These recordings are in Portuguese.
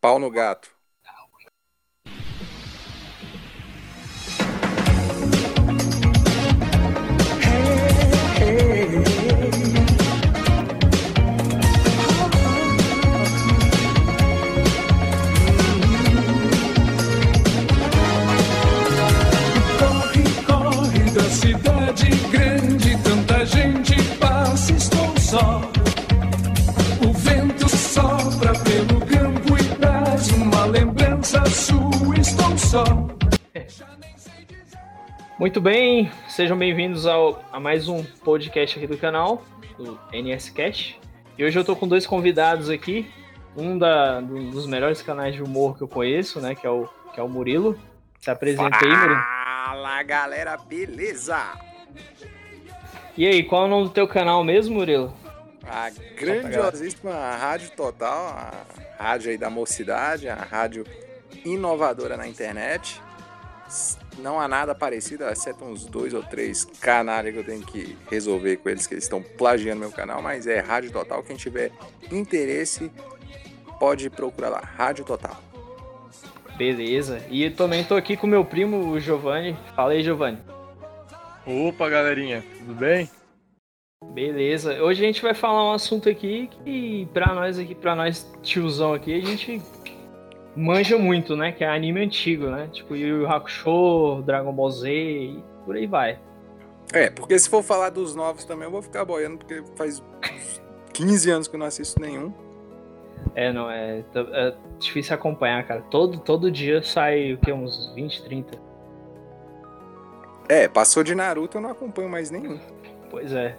Pau no gato. Só. Muito bem, sejam bem-vindos ao- a mais um podcast aqui do canal, do NS Cast. E hoje eu tô com dois convidados aqui, um da, do- dos melhores canais de humor que eu conheço, né, que é o, que é o Murilo. Se apresenta aí, Murilo. Fala galera, beleza? E aí, qual é o nome do teu canal mesmo, Murilo? A grandiosíssima Rádio Total, a rádio aí da mocidade, a rádio inovadora na internet. Não há nada parecido, exceto uns dois ou três canais que eu tenho que resolver com eles, que eles estão plagiando meu canal, mas é Rádio Total. Quem tiver interesse, pode procurar lá, Rádio Total. Beleza. E também tô aqui com meu primo, o Giovanni. Fala aí, Giovanni. Opa, galerinha, tudo bem? Beleza. Hoje a gente vai falar um assunto aqui que pra nós aqui, para nós tiozão aqui, a gente manja muito, né? Que é anime antigo, né? Tipo Yu Yu Hakusho, Dragon Ball Z e por aí vai. É, porque se for falar dos novos também, eu vou ficar boiando, porque faz uns 15 anos que eu não assisto nenhum. É, não, é, é difícil acompanhar, cara. Todo, todo dia sai o que? Uns 20, 30. É, passou de Naruto, eu não acompanho mais nenhum. Pois é.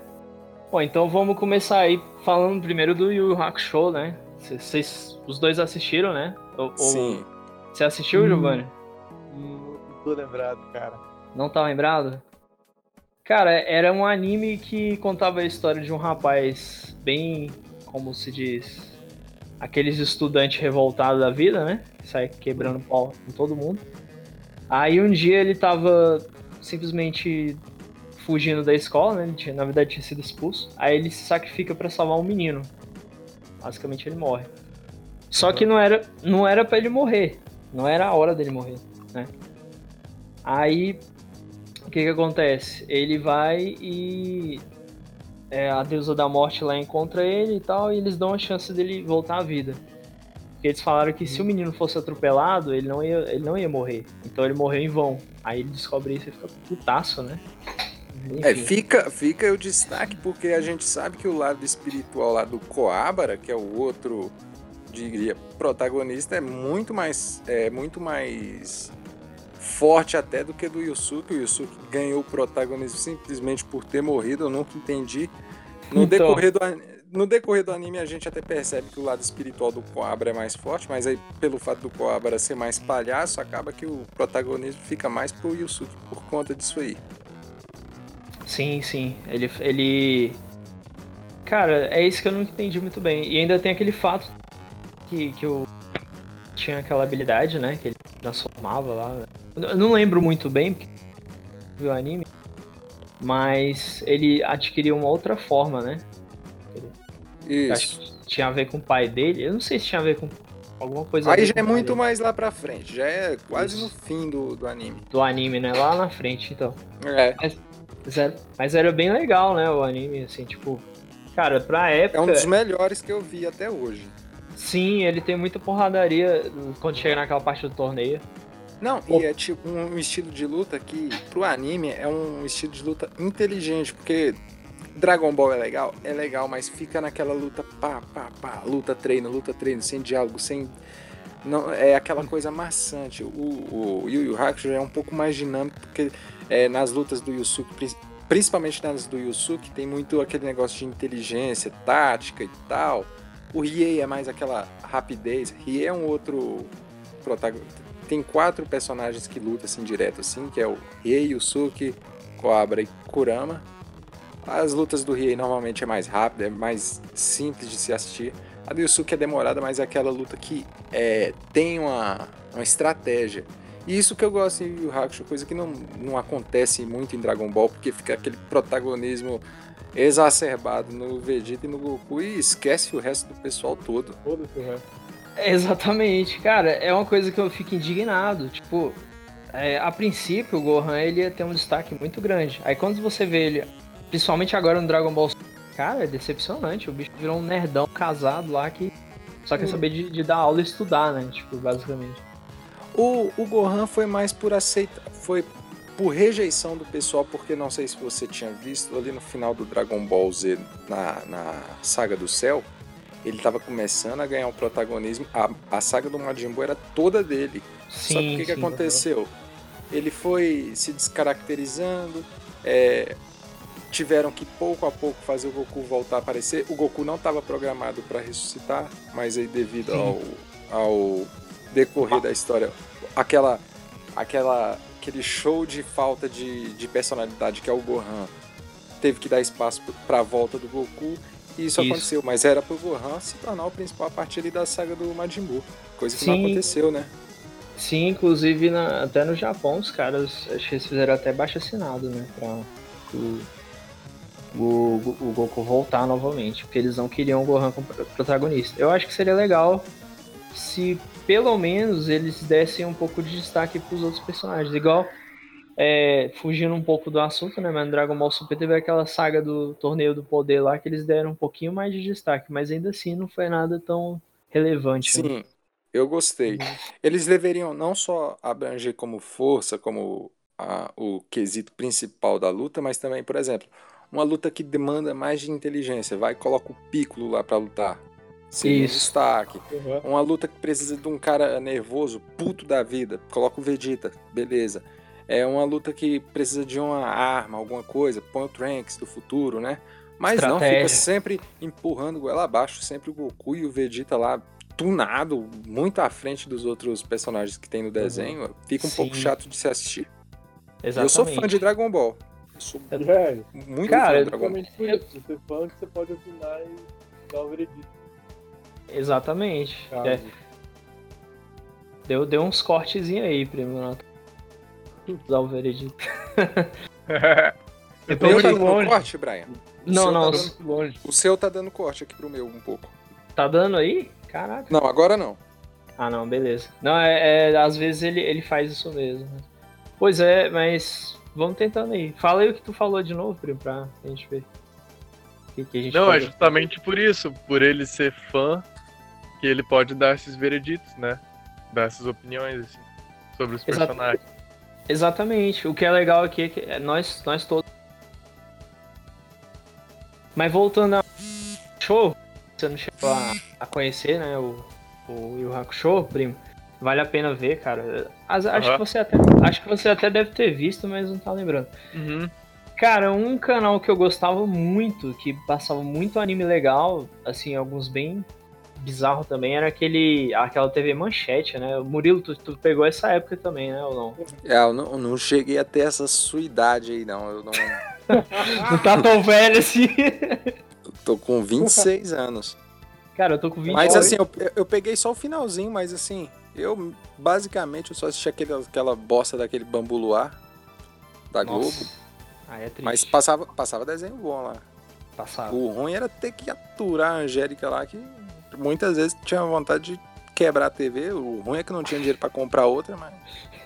Bom, então vamos começar aí falando primeiro do Yu Yu Hakusho, né? Vocês os dois assistiram, né? Ou- ou- Sim. Você assistiu, Hum. Giovanni? Hum, Não tô lembrado, cara. Não tá lembrado? Cara, era um anime que contava a história de um rapaz bem, como se diz, aqueles estudantes revoltados da vida, né? Sai quebrando pau com todo mundo. Aí um dia ele tava simplesmente fugindo da escola, né? Ele tinha, na verdade tinha sido expulso. Aí ele se sacrifica pra salvar um menino. Basicamente ele morre. Só que não era, não era para ele morrer. Não era a hora dele morrer, né? Aí o que que acontece? Ele vai e é, a deusa da morte lá encontra ele e tal, e eles dão a chance dele voltar à vida. Porque eles falaram que se o menino fosse atropelado, ele não ia, ele não ia morrer. Então ele morreu em vão. Aí ele descobre isso e fica putaço, né? É, fica, fica o destaque porque a gente sabe que o lado espiritual lá do Coabra, que é o outro, diria, protagonista, é muito mais, é muito mais forte até do que do Yusuke. O Yusuke ganhou o protagonismo simplesmente por ter morrido, eu nunca entendi. No, Então. decorrer do, no decorrer do anime a gente até percebe que o lado espiritual do Coabra é mais forte, mas aí pelo fato do Coabra ser mais palhaço, acaba que o protagonismo fica mais pro Yusuke por conta disso aí. Sim, sim. Ele, ele. Cara, é isso que eu não entendi muito bem. E ainda tem aquele fato que, que eu tinha aquela habilidade, né? Que ele transformava lá. Eu não lembro muito bem, porque vi o anime. Mas ele adquiriu uma outra forma, né? Eu Acho Isso. que tinha a ver com o pai dele. Eu não sei se tinha a ver com alguma coisa Aí já é muito dele. mais lá pra frente, já é quase Isso. no fim do, do anime. do anime, né? Lá na frente, então. É, Mas era, mas era bem legal, né? O anime, assim, tipo. Cara, pra época. é um dos melhores que eu vi até hoje. Sim, ele tem muita porradaria quando chega naquela parte do torneio. Não, e é tipo um estilo de luta que pro anime é um estilo de luta inteligente, porque Dragon Ball é legal, é legal, mas fica naquela luta pá, pá, pá, luta treino, luta treino, sem diálogo, sem não é aquela coisa maçante. O, o Yu Yu Hakusho é um pouco mais dinâmico porque é, nas lutas do Yusuke, pri- principalmente nas do Yusuke, tem muito aquele negócio de inteligência, tática e tal. O Riei é mais aquela rapidez. Riei é um outro protagonista. Tem quatro personagens que lutam assim direto assim, que é o Riei, Yusuke, Cobra e Kurama. As lutas do Riei normalmente é mais rápida, é mais simples de se assistir. A do Yusuke é demorada, mas é aquela luta que é, tem uma, uma estratégia. E isso que eu gosto em Yu Hakusho, coisa que não, não acontece muito em Dragon Ball, porque fica aquele protagonismo exacerbado no Vegeta e no Goku e esquece o resto do pessoal todo. Foda-se o resto. Exatamente, cara, é uma coisa que eu fico indignado. Tipo, é, a princípio o Gohan ele ia ter um destaque muito grande. Aí quando você vê ele, principalmente agora no Dragon Ball cara, é decepcionante. O bicho virou um nerdão casado lá que só quer saber de, de dar aula e estudar, né? Tipo, basicamente. O, o Gohan foi mais por aceitar. Foi por rejeição do pessoal, porque não sei se você tinha visto ali no final do Dragon Ball Z, na, na saga do céu, ele estava começando a ganhar um protagonismo. A, a saga do Majin Buu era toda dele. Sim, Só que o que, que aconteceu? Ele foi se descaracterizando, é, tiveram que pouco a pouco fazer o Goku voltar a aparecer. O Goku não estava programado para ressuscitar, mas aí devido ao, ao decorrer da história, aquela, aquela, aquele show de falta de, de personalidade que é o Gohan teve que dar espaço para a volta do Goku e isso, isso, aconteceu, mas era pro Gohan se tornar o principal a partir ali da saga do Majin Buu, coisa que Sim. não aconteceu, né? Sim, inclusive na, até no Japão os caras acho que eles fizeram até baixo assinado, né? Pra o, o, o Goku voltar novamente, porque eles não queriam o Gohan como protagonista. Eu acho que seria legal se pelo menos eles dessem um pouco de destaque para os outros personagens, igual é, fugindo um pouco do assunto, né? Mas no Dragon Ball Super teve aquela saga do torneio do poder lá que eles deram um pouquinho mais de destaque, mas ainda assim não foi nada tão relevante. Sim, né? eu gostei. Uhum. Eles deveriam não só abranger como força, como a, o quesito principal da luta, mas também, por exemplo, uma luta que demanda mais de inteligência. Vai coloca o Piccolo lá para lutar. Isso. Um destaque. Uhum. Uma luta que precisa de um cara nervoso, puto da vida. Coloca o Vegeta, beleza. É uma luta que precisa de uma arma, alguma coisa, põe o Trunks do futuro, né? Mas Estratégia. não, fica sempre empurrando goela abaixo, sempre o Goku e o Vegeta lá tunado, muito à frente dos outros personagens que tem no desenho. Uhum. Fica um Sim. pouco chato de se assistir. Exatamente. Eu sou fã de Dragon Ball. Eu sou é, muito cara, fã de Dragon Ball. Você é fã que você pode opinar e dar o veredito. Exatamente. É. Deu, deu uns cortezinhos aí, primo usar o veredito. eu tô muito dando longe. corte, Brian? O não, não. Tá longe. O seu tá dando corte aqui pro meu um pouco. Tá dando aí? Caraca. Não, agora não. Ah, não, beleza. Não, é, é às vezes ele, ele faz isso mesmo. Pois é, mas vamos tentando aí. Fala aí o que tu falou de novo, primo, pra gente ver. Que, que gente não, é justamente por isso, por ele ser fã, que ele pode dar esses vereditos, né? Dar essas opiniões, assim, sobre os Exato. personagens. Exatamente. O que é legal aqui é que é nós, nós todos. Mas voltando ao show, você não chegou a, a conhecer, né? O, o Yu Hakusho, primo. Vale a pena ver, cara. As, uhum. Acho, que você até, acho que você até deve ter visto, mas não tá lembrando. Uhum. Cara, um canal que eu gostava muito, que passava muito anime legal, assim, alguns bem bizarro também era aquele aquela TV Manchete, né? O Murilo, tu, tu, pegou essa época também, né? Ou não? É, eu não, não cheguei até essa sua idade aí, não. Eu não. não tá tão velho assim. eu tô com 26 anos. Cara, eu tô com 20 Mas assim, eu, eu peguei só o finalzinho, mas assim, eu basicamente eu só assisti aquele, aquela bosta daquele bambu luar da Nossa. Globo. Ah, é triste. Mas passava, passava desenho bom lá. Passava. O ruim era ter que aturar a Angélica lá, que muitas vezes tinha vontade de quebrar a TV. O ruim é que não tinha dinheiro para comprar outra, mas.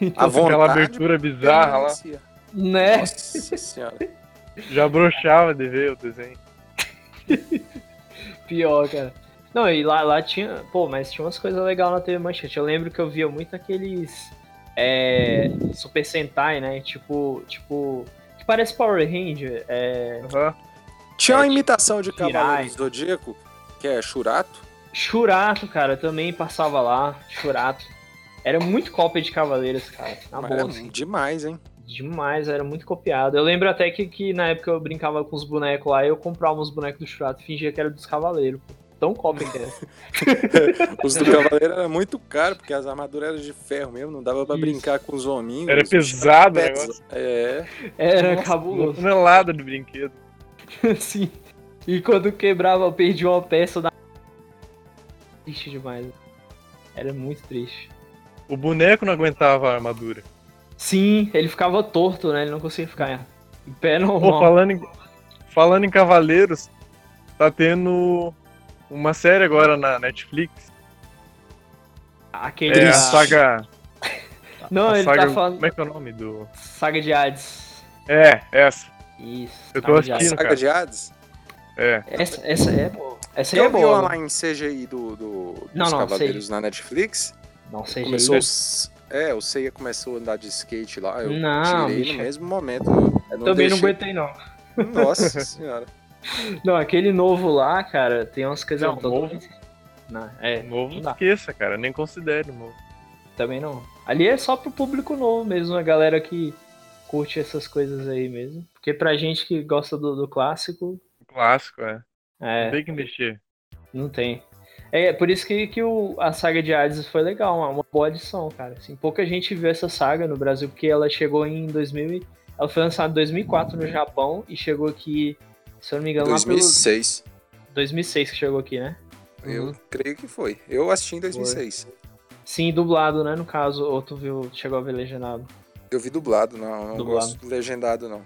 a vontade, aquela abertura bizarra lá. Né? Nossa senhora. Já broxava de ver o desenho. Pior, cara. Não, e lá, lá tinha. Pô, mas tinha umas coisas legais na TV Manchete. Eu lembro que eu via muito aqueles. É, Super Sentai, né? Tipo. Tipo. Que parece Power Ranger. É, uhum. Tinha é, uma imitação de Cavaleiro do Zodíaco, que é Churato. Churato, cara, também passava lá. Churato. Era muito cópia de Cavaleiros, cara. Na Mas boa. Assim. Demais, hein? Demais, era muito copiado. Eu lembro até que, que na época eu brincava com os bonecos lá, eu comprava uns bonecos do Churato e fingia que era dos Cavaleiros. Tão cópia que era. os do Cavaleiro era muito caro, porque as armaduras eram de ferro mesmo, não dava pra Isso. brincar com os hominhos. Era pesado o negócio. É. Era Nossa, cabuloso. Tonelada de brinquedo. Sim. E quando quebrava, eu perdi uma peça da triste demais. Era muito triste. O boneco não aguentava a armadura. Sim, ele ficava torto, né? Ele não conseguia ficar em pé normal. Pô, falando em, falando em Cavaleiros, tá tendo uma série agora na Netflix Aquele. É a saga. Não, a ele saga... tá falando. Como é que é o nome do. Saga de Hades. É, essa. Isso. Eu tô Saga de assistindo, Hades. Saga cara. de Hades? É. Essa, essa é boa. Essa aí Eu é boa. lá em CGI do, do, dos Não, não, Cavaleiros na Netflix. Não sei Começou. É, o Seiya começou a andar de skate lá. Eu Não, tirei bicho. no mesmo momento. Eu não Também não deixei- aguentei, não. Nossa senhora. Não, aquele novo lá, cara, tem umas coisas Não, totalmente- Não, é, Novo não não esqueça, cara. Nem considere novo. Também não. Ali é só pro público novo mesmo, a galera que curte essas coisas aí mesmo. Porque pra gente que gosta do, do clássico, Clássico, é. É, Não tem que mexer. não tem. É por isso que, que o, a saga de Hades foi legal, uma, uma boa adição, cara. Assim, pouca gente viu essa saga no Brasil, porque ela chegou em 2000. e- Ela foi lançada em 2004 no Japão e chegou aqui, se eu não me engano, lá 2006. pelo 2006 que chegou aqui, né? Eu creio que foi. Eu assisti em 2006. Sim, dublado, né? No caso, ou tu viu, chegou a ver legendado. Eu vi dublado, não. Não Dublado. gosto legendado, não.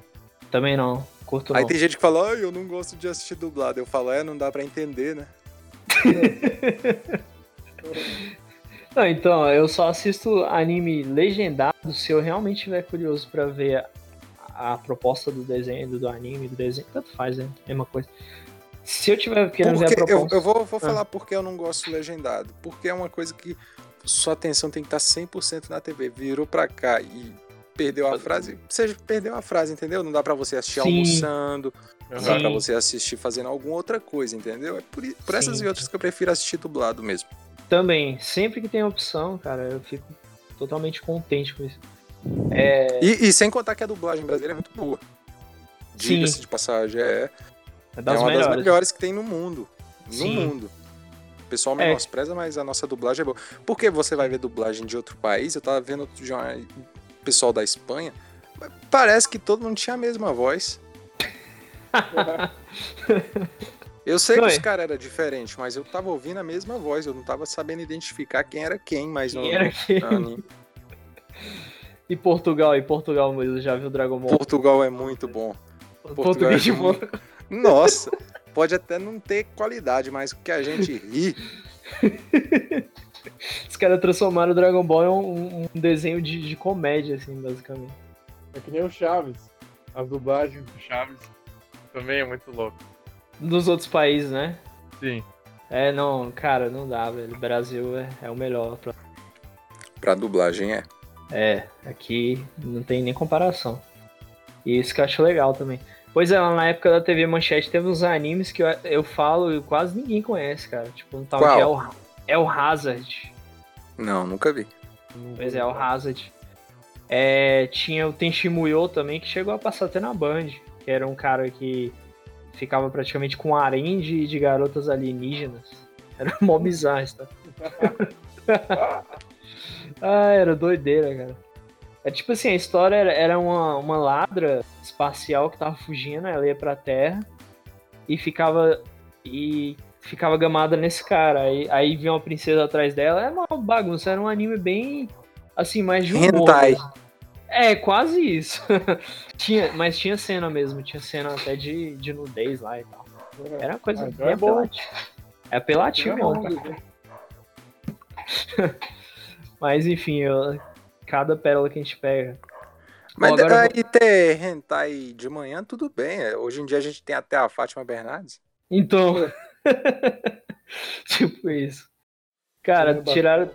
Também não, curto Aí não. tem gente que fala, ai, eu não gosto de assistir dublado. Eu falo, é, não dá pra entender, né? Não, então, eu só assisto anime legendado se eu realmente estiver curioso pra ver a, a proposta do desenho, do, do anime, do desenho, tanto faz, né? Mesma coisa. Se eu tiver querendo ver a Porque eu, proposta. eu vou, vou Ah. falar porque eu não gosto legendado. Porque é uma coisa que sua atenção tem que estar 100% na TV. Virou pra cá e perdeu a frase, você perdeu a frase, entendeu? Não dá pra você assistir Sim. almoçando, não dá pra você assistir fazendo alguma outra coisa, entendeu? É por, por essas Sim. e outras que eu prefiro assistir dublado mesmo. Também, sempre que tem opção, cara, eu fico totalmente contente com isso. É, E, e sem contar que a dublagem brasileira é muito boa. Diga-se de passagem, é, é das é uma melhores. das melhores que tem no mundo. No Sim. mundo. O pessoal É. menospreza, mas a nossa dublagem é boa. Porque você vai ver dublagem de outro país, eu tava vendo outro dia uma- o pessoal da Espanha, parece que todo mundo tinha a mesma voz. Eu sei Não, que os é. caras eram diferentes, mas eu tava ouvindo a mesma voz, eu não tava sabendo identificar quem era quem, mas Quem no, era quem? E Portugal, e Portugal, Murilo, já viu Dragon Ball? Portugal é muito bom. Português de é muito- Portugal. Nossa, pode até não ter qualidade, mas o que a gente ri. Os caras transformaram o Dragon Ball em um, um desenho de, de comédia, assim, basicamente. É que nem o Chaves. As dublagens do Chaves também é muito louco. Dos outros países, né? Sim. É, não, cara, não dá, velho. O Brasil é, é o melhor. pra- Pra dublagem é. É, aqui não tem nem comparação. E isso que eu acho legal também. Pois é, lá na época da TV Manchete teve uns animes que eu, eu falo e quase ninguém conhece, cara. Tipo, um tal Qual? de El, El Hazard. Não, nunca vi. Pois é, El Hazard. É, tinha o Tenchi Muyo também, que chegou a passar até na Band. Que era um cara que ficava praticamente com um harém de, de garotas alienígenas. Era mó bizarro, isso, tá? ah, era doideira, cara. É tipo assim, a história era, era uma, uma ladra espacial que tava fugindo, ela ia pra Terra e ficava e ficava gamada nesse cara. Aí, aí vinha uma princesa atrás dela, era uma bagunça, era um anime bem assim, mais de humor. Hentai. É, quase isso. tinha, mas tinha cena mesmo, tinha cena até de, de nudez lá e tal. Era uma coisa bem é bom. apelativa. É apelativo mesmo, cara. Mas enfim, eu- cada pérola que a gente pega. Mas Bom, agora aí ter hentai de manhã, tudo bem. é, Hoje em dia a gente tem até a Fátima Bernardes. Então. tipo isso. Cara, Tudo tiraram.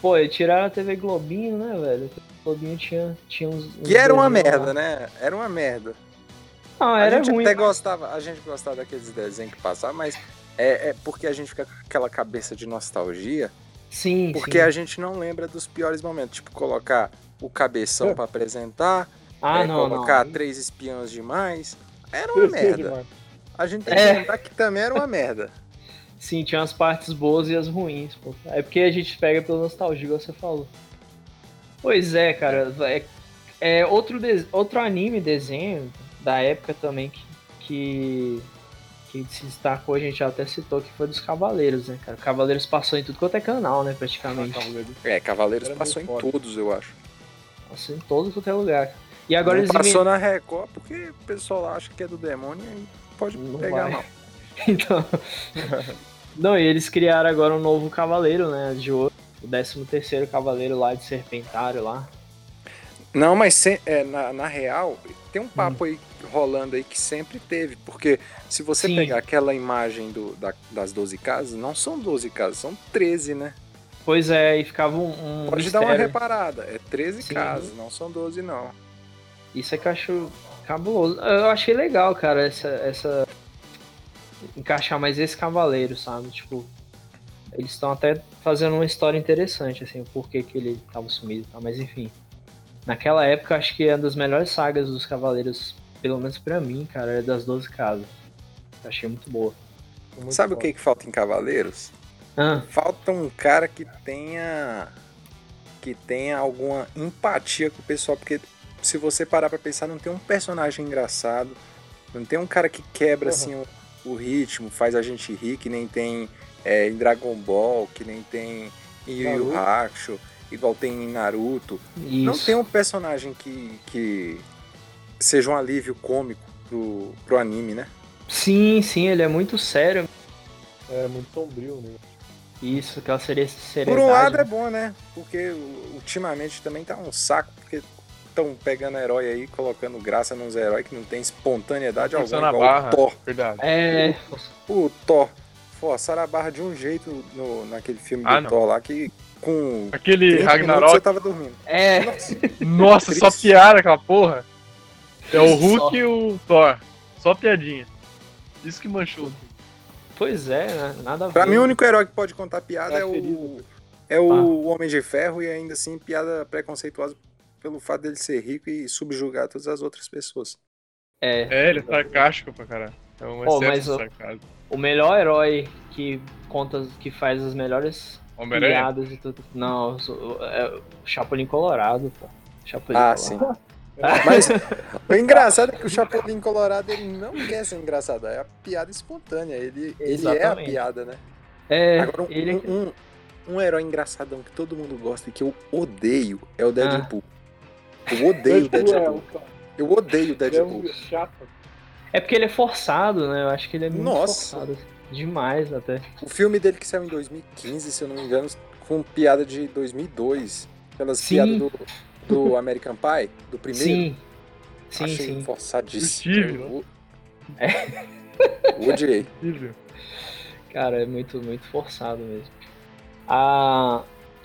Pô, tiraram a TV Globinho, né, velho? A TV Globinho tinha, tinha uns. uns Que era uma merda, lá. né? Era uma merda. Não, a era gente ruim. até mas- gostava, a gente gostava daqueles desenhos que passavam, mas é, é porque a gente fica com aquela cabeça de nostalgia, Sim, porque sim. a gente não lembra dos piores momentos. Tipo, colocar o cabeção É. pra apresentar, Ah, é, não, colocar não. três espiãos demais. Era uma merda. A gente tem que É. lembrar que também era uma merda. Sim, tinha as partes boas e as ruins, pô. É porque a gente pega pela nostalgia, igual você falou. Pois é, cara. É, é outro, de- outro anime desenho da época também que, que, que se destacou, a gente já até citou, que foi dos Cavaleiros, né, cara? Cavaleiros passou em tudo quanto é canal, né, praticamente. É, Cavaleiros Era passou em todos, eu acho. Passou em todo quanto é lugar. E agora não eles passou na Record porque o pessoal acha que é do demônio e pode Não pegar, vai. não. Então. Não, e eles criaram agora um novo cavaleiro, né? De ouro. o 13 terceiro cavaleiro lá de Serpentário lá. Não, mas se, é, na, na real, tem um papo hum. aí rolando aí que sempre teve, porque se você Sim. pegar aquela imagem do, da, das 12 casas, não são 12 casas, são 13, né? Pois é, e ficava um. um Pode mistério. dar uma reparada, é 13 Sim. casas, não são 12, não. Isso é que eu acho cabuloso. Eu achei legal, cara, essa. essa... Encaixar mais esse cavaleiro, sabe? Tipo, eles estão até fazendo uma história interessante, assim, o porquê que ele tava sumido e tal, mas enfim. Naquela época, acho que é uma das melhores sagas dos Cavaleiros, pelo menos para mim, cara, é das 12 casas. Achei muito boa. Muito Sabe o que, que falta em Cavaleiros? Ah. Falta um cara que tenha que tenha alguma empatia com o pessoal, porque se você parar para pensar, não tem um personagem engraçado, não tem um cara que quebra uhum. assim o, o, ritmo, faz a gente rir, que nem tem é, em Dragon Ball, que nem tem em Yu Yu Hakusho igual tem em Naruto. Isso. Não tem um personagem que, que seja um alívio cômico pro, pro anime, né? Sim, sim, ele é muito sério. É, muito sombrio, né? Isso, aquela seria Por um lado é bom, né? Porque ultimamente também tá um saco, porque estão pegando herói aí, colocando graça nos heróis que não tem espontaneidade alguma, igual barra, o Thor. Verdade. É... O, Thor forçaram a barra de um jeito no, naquele filme ah, do não. Thor lá que com. Aquele Ragnarok. Eu tava dormindo. É. Nossa, só piada aquela porra. É o Hulk e o Thor. Só piadinha. Isso que manchou. Pois é, né? nada a ver. Pra mim, o único herói que pode contar piada é, é o. É o ah. Homem de Ferro e ainda assim piada preconceituosa pelo fato dele ser rico e subjugar todas as outras pessoas. É. É, ele é sarcástico pra caralho. É um oh, mas o, o melhor herói que conta, que faz as melhores Piadas e tudo. Não, é o Chapolin Colorado, pô. Chapolin ah, Colorado. sim. Mas o engraçado é que o Chapolin Colorado ele não quer ser engraçado, é a piada espontânea. Ele, ele é a piada, né? É. Agora, um, ele... É um, um, herói engraçadão que todo mundo gosta e que eu odeio é o Deadpool. Ah. Eu odeio o Deadpool. Eu odeio o Deadpool. É porque ele é forçado, né? Eu acho que ele é muito Nossa. forçado. Demais até. O filme dele que saiu em 2015, se eu não me engano, com piada de 2002. Aquelas sim. piadas do, do American Pie, do primeiro. Sim. Sim, Achei sim. forçadíssimo. Eu, é. odiei. Cara, é muito, muito forçado mesmo. Ah,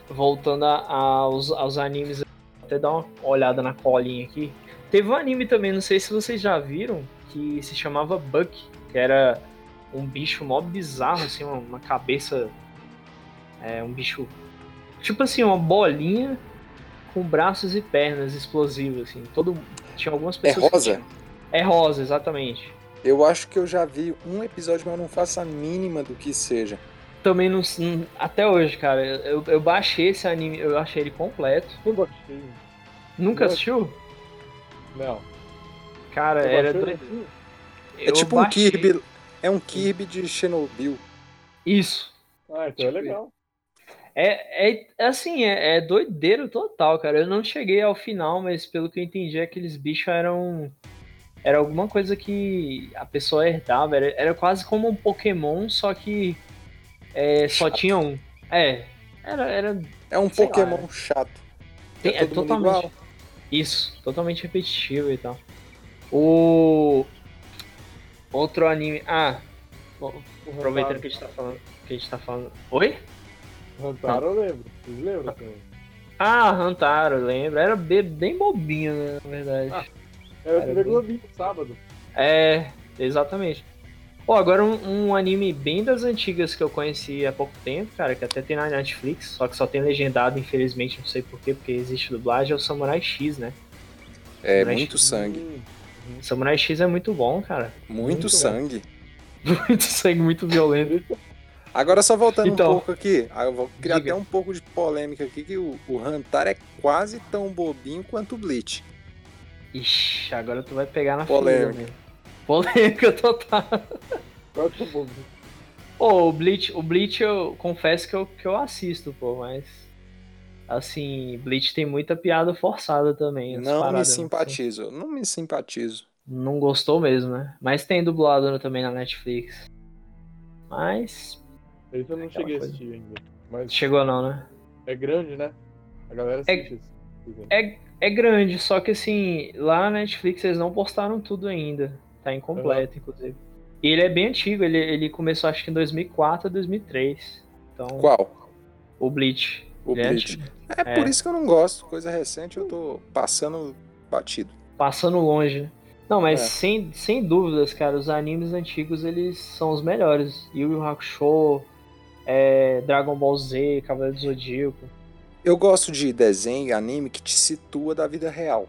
voltando a, aos, aos animes, até dar uma olhada na colinha aqui. Teve um anime também, não sei se vocês já viram, que se chamava Buck, que era um bicho mó bizarro, assim, uma, uma cabeça. É, um bicho. Tipo assim, uma bolinha com braços e pernas explosivos, assim. Todo, tinha algumas pessoas. É rosa? É rosa, exatamente. Eu acho que eu já vi um episódio, mas não faço a mínima do que seja. Também não. Até hoje, cara, eu, eu baixei esse anime, eu achei ele completo. Nunca assisti. Nunca assistiu? Não. Cara, era. É tipo baixei... um Kirby é um Kirby de Chernobyl. Isso. Ah, então é tipo, é legal. É, é, assim, é, é doideiro total, cara. Eu não cheguei ao final, mas pelo que eu entendi, aqueles bichos eram. Era alguma coisa que a pessoa herdava. Era, era quase como um Pokémon, só que é, só tinha um. É. Era. era é um Pokémon lá, chato. Tem, é, é totalmente. Isso, totalmente repetitivo e tal. O. Outro anime. Ah, aproveitando que a gente tá falando. Que a gente tá falando. Oi? Hantaro eu lembro. Vocês lembram também? Ah, Hantaro, lembro. Era bem bobinho, né, na verdade. Ah, era, era bem... Globinho sábado. É, exatamente. Pô, agora um, um, anime bem das antigas que eu conheci há pouco tempo, cara, que até tem na Netflix, só que só tem legendado, infelizmente, não sei porquê, porque existe dublagem, é o Samurai X, né? É, Samurai muito X. sangue. Hum. Samurai X é muito bom, cara. Muito, muito sangue. muito sangue, muito violento. Agora só voltando então, um pouco aqui, eu vou criar diga. até um pouco de polêmica aqui, que o, o Hantar é quase tão bobinho quanto o Bleach. Ixi, agora tu vai pegar na polêmica. Polêmica total. Pô, o Bleach, o Bleach eu confesso que eu, que eu assisto, pô, mas Assim, Bleach tem muita piada forçada também. Não paradas, me assim. simpatizo, assim. não me simpatizo. Não gostou mesmo, né? Mas tem dublado também na Netflix. Mas. Esse eu não cheguei a assistir ainda. Mas... Chegou não, né? É grande, né? A galera é, assiste. É, é grande, só que assim, lá na Netflix eles não postaram tudo ainda. Tá incompleto, uhum. inclusive. E ele é bem antigo, ele, ele começou acho que em 2004 2003. Então, Qual? O Bleach. O é Bleach. É, é, por isso que eu não gosto. Coisa recente eu tô passando batido. Passando longe, né? Não, mas é. sem, sem dúvidas, cara, os animes antigos eles são os melhores. Yu Yu Hakusho, é, Dragon Ball Z, Cavaleiro do Zodíaco. Eu gosto de desenho e anime que te situa da vida real.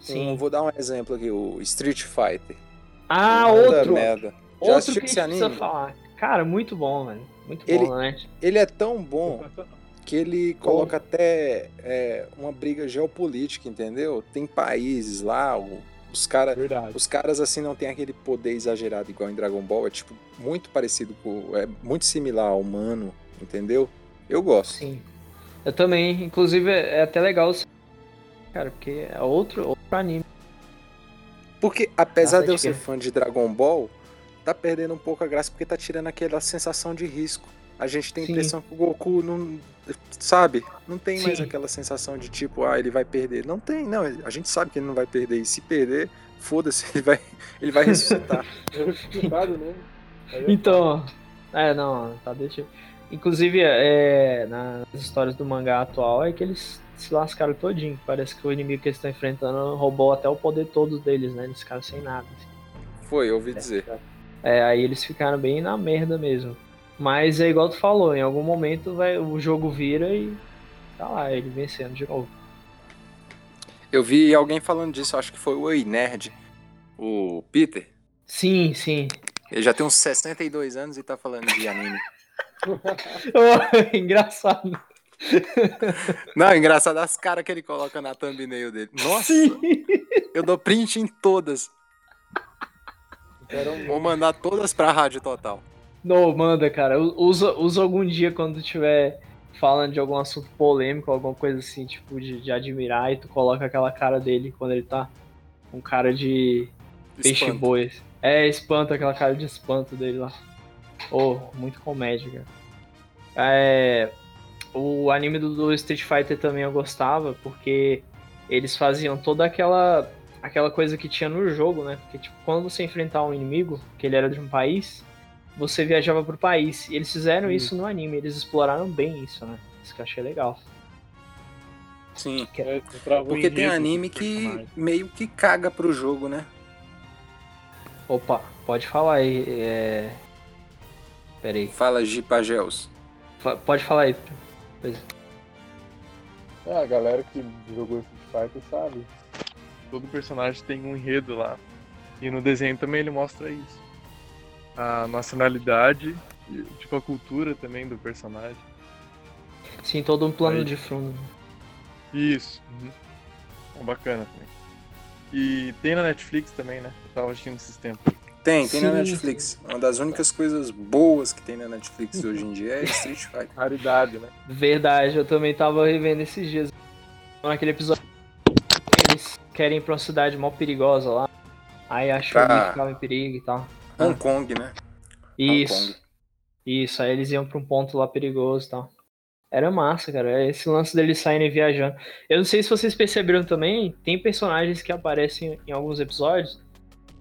Sim. vou dar um exemplo aqui, o Street Fighter. Ah, outro! Merda. Já outro que esse anime? falar. Cara, muito bom, velho. Muito ele, bom, né? Ele é tão bom que ele coloca até é, uma briga geopolítica, entendeu? Tem países lá, os, cara, os caras assim não tem aquele poder exagerado igual em Dragon Ball, é tipo muito parecido com. É muito similar ao humano, entendeu? Eu gosto. Sim. Eu também. Inclusive é até legal. Cara, porque é outro, outro anime. Porque apesar de eu ser fã de Dragon Ball, tá perdendo um pouco a graça porque tá tirando aquela sensação de risco. A gente tem a impressão que o Goku não. Sabe? Não tem Sim. mais aquela sensação de tipo, ah, ele vai perder. Não tem, não. A gente sabe que ele não vai perder. E se perder, foda-se, ele vai, ele vai ressuscitar. né? Então, é, não, tá deixa. Inclusive, é, nas histórias do mangá atual é que eles se lascaram todinho. Parece que o inimigo que eles estão enfrentando roubou até o poder todos deles, né? Eles ficaram sem nada. Assim. Foi, eu ouvi dizer. É, aí eles ficaram bem na merda mesmo. Mas é igual tu falou, em algum momento vai, o jogo vira e tá lá, ele vencendo de novo. Eu vi alguém falando disso, acho que foi o Oi Nerd, o Peter. Sim, sim. Ele já tem uns 62 anos e tá falando de anime. oh, engraçado. Não, engraçado as caras que ele coloca na thumbnail dele. Nossa! Sim. Eu dou print em todas. Vou mandar todas pra rádio total. Não, manda, cara. Usa, usa algum dia quando tiver falando de algum assunto polêmico, alguma coisa assim, tipo, de, de admirar, e tu coloca aquela cara dele quando ele tá com cara de peixe boi. É, espanto, aquela cara de espanto dele lá. Oh, muito comédia, cara. É, o anime do, do Street Fighter também eu gostava, porque eles faziam toda aquela aquela coisa que tinha no jogo, né? Porque, tipo, quando você enfrentar um inimigo, que ele era de um país, você viajava pro país. E eles fizeram hum. isso no anime, eles exploraram bem isso, né? Isso que eu achei legal. Sim. É, porque tem anime que meio que caga pro jogo, né? Opa, pode falar aí. É... Pera aí. Fala, Gipagels. Pode falar aí. Pois. É, a galera que jogou Street Fighter sabe. Todo personagem tem um enredo lá. E no desenho também ele mostra isso a nacionalidade, tipo a cultura também do personagem. Sim, todo um plano Aí. de fundo. Isso. Uhum. bacana também. E tem na Netflix também, né? Eu tava assistindo esses tempos. Tem, tem Sim. na Netflix. Uma das únicas coisas boas que tem na Netflix hoje em dia é Street Fighter. Raridade, né? Verdade, eu também tava revendo esses dias. Naquele episódio eles querem ir pra uma cidade mó perigosa lá. Aí achou que ficava em perigo e tal. Hong Kong, né? Isso. Kong. Isso, aí eles iam pra um ponto lá perigoso e tal. Era massa, cara. Esse lance deles saírem viajando. Eu não sei se vocês perceberam também, tem personagens que aparecem em alguns episódios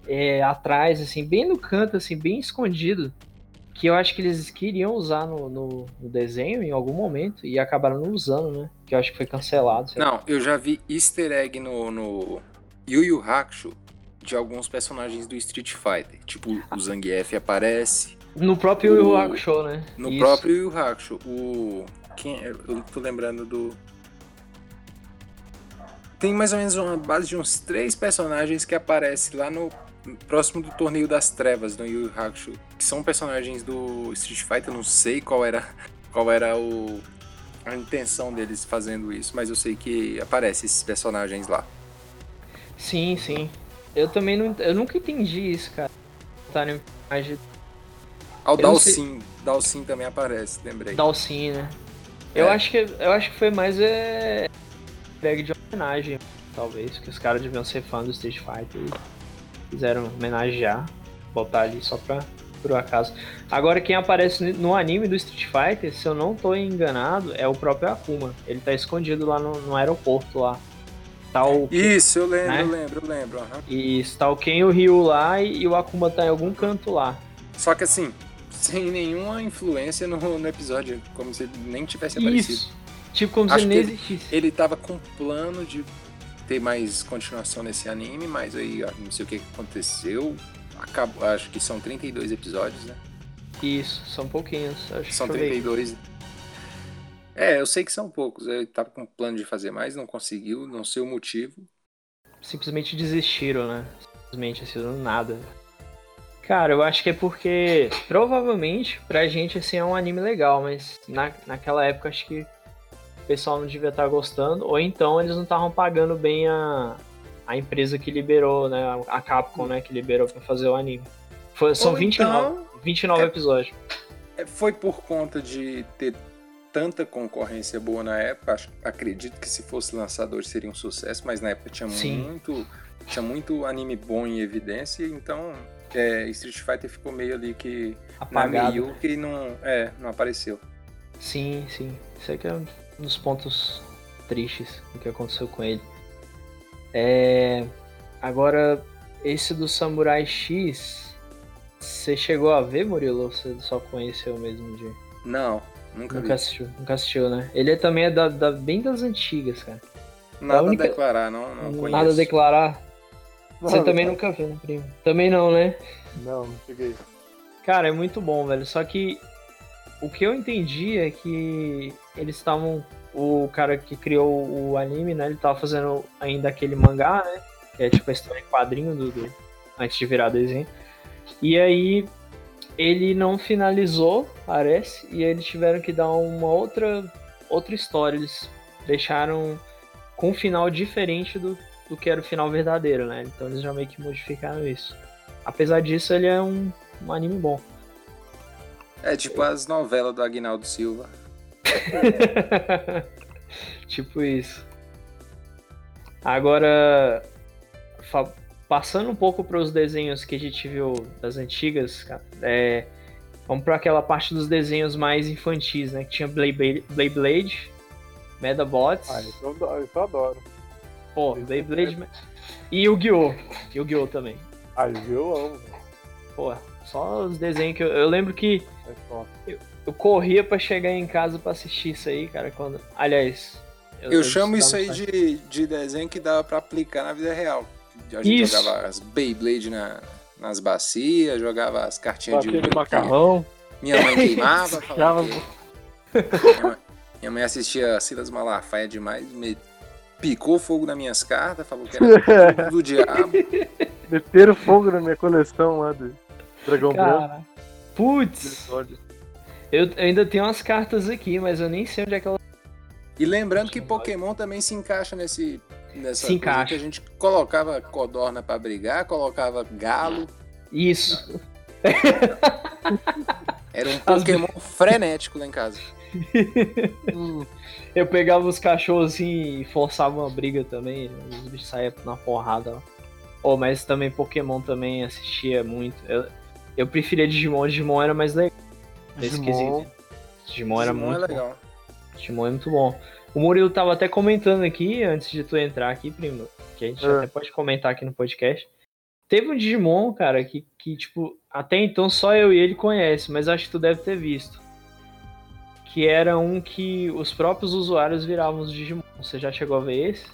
é, atrás, assim, bem no canto, assim, bem escondido. Que eu acho que eles queriam usar no, no, no desenho em algum momento e acabaram não usando, né? Que eu acho que foi cancelado. Não, eu já vi easter egg no, no Yu Yu Hakusho de alguns personagens do Street Fighter. Tipo, o Zangief aparece. No próprio Yu Yu Hakusho, né? No Isso. próprio Yu Yu Hakusho. O... Quem... É? Eu tô lembrando do... Tem mais ou menos uma base de uns três personagens que aparecem lá no próximo do Torneio das Trevas, no Yu Yu Hakusho. Que são personagens do Street Fighter, não sei qual era, qual era o... a intenção deles fazendo isso, mas eu sei que aparecem esses personagens lá. Sim, sim. Eu também não. Eu nunca entendi isso, cara. Tá no imagem. Ah, o Dalsin. Dalsin também aparece, lembrei. Dalsin, né? É. Eu, acho que, eu acho que foi mais é. Bag de homenagem, talvez. Que os caras deviam ser fãs do Street Fighter quiseram homenagear. Botar ali só pra por acaso. Agora, quem aparece no anime do Street Fighter, se eu não tô enganado, é o próprio Akuma. Ele tá escondido lá no, no aeroporto lá. Tá o, Isso, eu lembro, né? eu lembro, eu lembro. aham. e está o Ken e o Ryu lá e, e o Akuma tá em algum canto lá. Só que assim, sem nenhuma influência no, no episódio, como se ele nem tivesse aparecido. Isso. Tipo como Acho se ele nem existisse. Ele tava com plano de ter mais continuação nesse anime, mas aí ó, não sei o que aconteceu. Acabou, acho que são 32 episódios, né? Isso, são pouquinhos. Acho São que eu vi. 32. É, eu sei que são poucos. Ele tava com plano de fazer mais, não conseguiu, não sei o motivo. Simplesmente desistiram, né? Simplesmente assim, do nada. Cara, eu acho que é porque provavelmente pra gente assim é um anime legal, mas na, naquela época acho que pessoal não devia estar gostando, ou então eles não estavam pagando bem a, a empresa que liberou, né? A Capcom, né? Que liberou pra fazer o anime. Foi, são Ou 29, então, 29 é- episódios. É, Foi por conta de ter tanta concorrência boa na época. Acho- acredito que se fosse lançador seria um sucesso, mas na época tinha Sim. muito, tinha muito anime bom em evidência, então é, Street Fighter ficou meio ali que na Apagado. meio que não, é, não apareceu. Sim, sim. Isso aqui é dos pontos tristes do que aconteceu com ele. É... Agora, esse do Samurai X, você chegou a ver, Murilo? Ou você só conheceu mesmo de. Não, nunca, Nunca vi. assistiu, nunca assistiu, né? Ele é também é da, da- bem das antigas, cara. Nada a única- a declarar, não, não conheço. Nada a declarar. Você Não, também não. nunca viu, né, primo? Também não, né? Não, não cheguei. Cara, é muito bom, velho. Só que o que eu entendi é que eles estavam. O cara que criou o anime, né? Ele tava fazendo ainda aquele mangá, né? Que é tipo a história em quadrinho do, do- antes de virar desenho. E aí ele não finalizou, parece, e eles tiveram que dar uma outra outra história. Eles deixaram com um final diferente do, do que era o final verdadeiro, né? Então eles já meio que modificaram isso. Apesar disso, ele é um, um anime bom. É tipo as novelas do Agnaldo Silva. tipo isso. Agora, passando um pouco para os desenhos que a gente viu das antigas, cara, é, vamos para aquela parte dos desenhos mais infantis, né? Que tinha Beyblade, Beyblade Medabots, Ah, isso eu, adoro- isso eu adoro. pô, Beyblade Me- e Yu-Gi-Oh! Yu-Gi-Oh! também. Ah, eu amo, velho. Pô, só os desenhos que eu, eu lembro que É top. eu corria para chegar em casa para assistir isso aí, cara, quando, aliás, Eu, chamo isso aí de, de desenho que dava pra aplicar na vida real. A gente Isso. jogava as Beyblade na, nas bacias, jogava as cartinhas de Aquele macarrão. Minha mãe queimava, falava que- minha, mãe, minha mãe assistia Silas Malafaia demais, me picou fogo nas minhas cartas, falou que era tudo do diabo. Meteram fogo na minha coleção lá do Dragão Branco. Putz, eu ainda tenho umas cartas aqui, mas eu nem sei onde é que elas. E lembrando que Pokémon também se encaixa nesse nessa Se encaixa. que a gente colocava codorna pra brigar, colocava galo, Isso. era um As Pokémon frenético lá em casa. Hum, Eu pegava os cachorros assim e forçava uma briga também. Os bichos saíam na porrada lá. Oh, mas também Pokémon também assistia muito. Eu, eu preferia Digimon, Digimon era mais legal. Digimon. Digimon era Digimon muito é bom. legal. Digimon é muito bom. O Murilo tava até comentando aqui, antes de tu entrar aqui, primo, que a gente É. até pode comentar aqui no podcast. Teve um Digimon, cara, que, que, tipo, até então só eu e ele conhece, mas acho que tu deve ter visto. Que era um que os próprios usuários viravam os Digimon. Você já chegou a ver esse?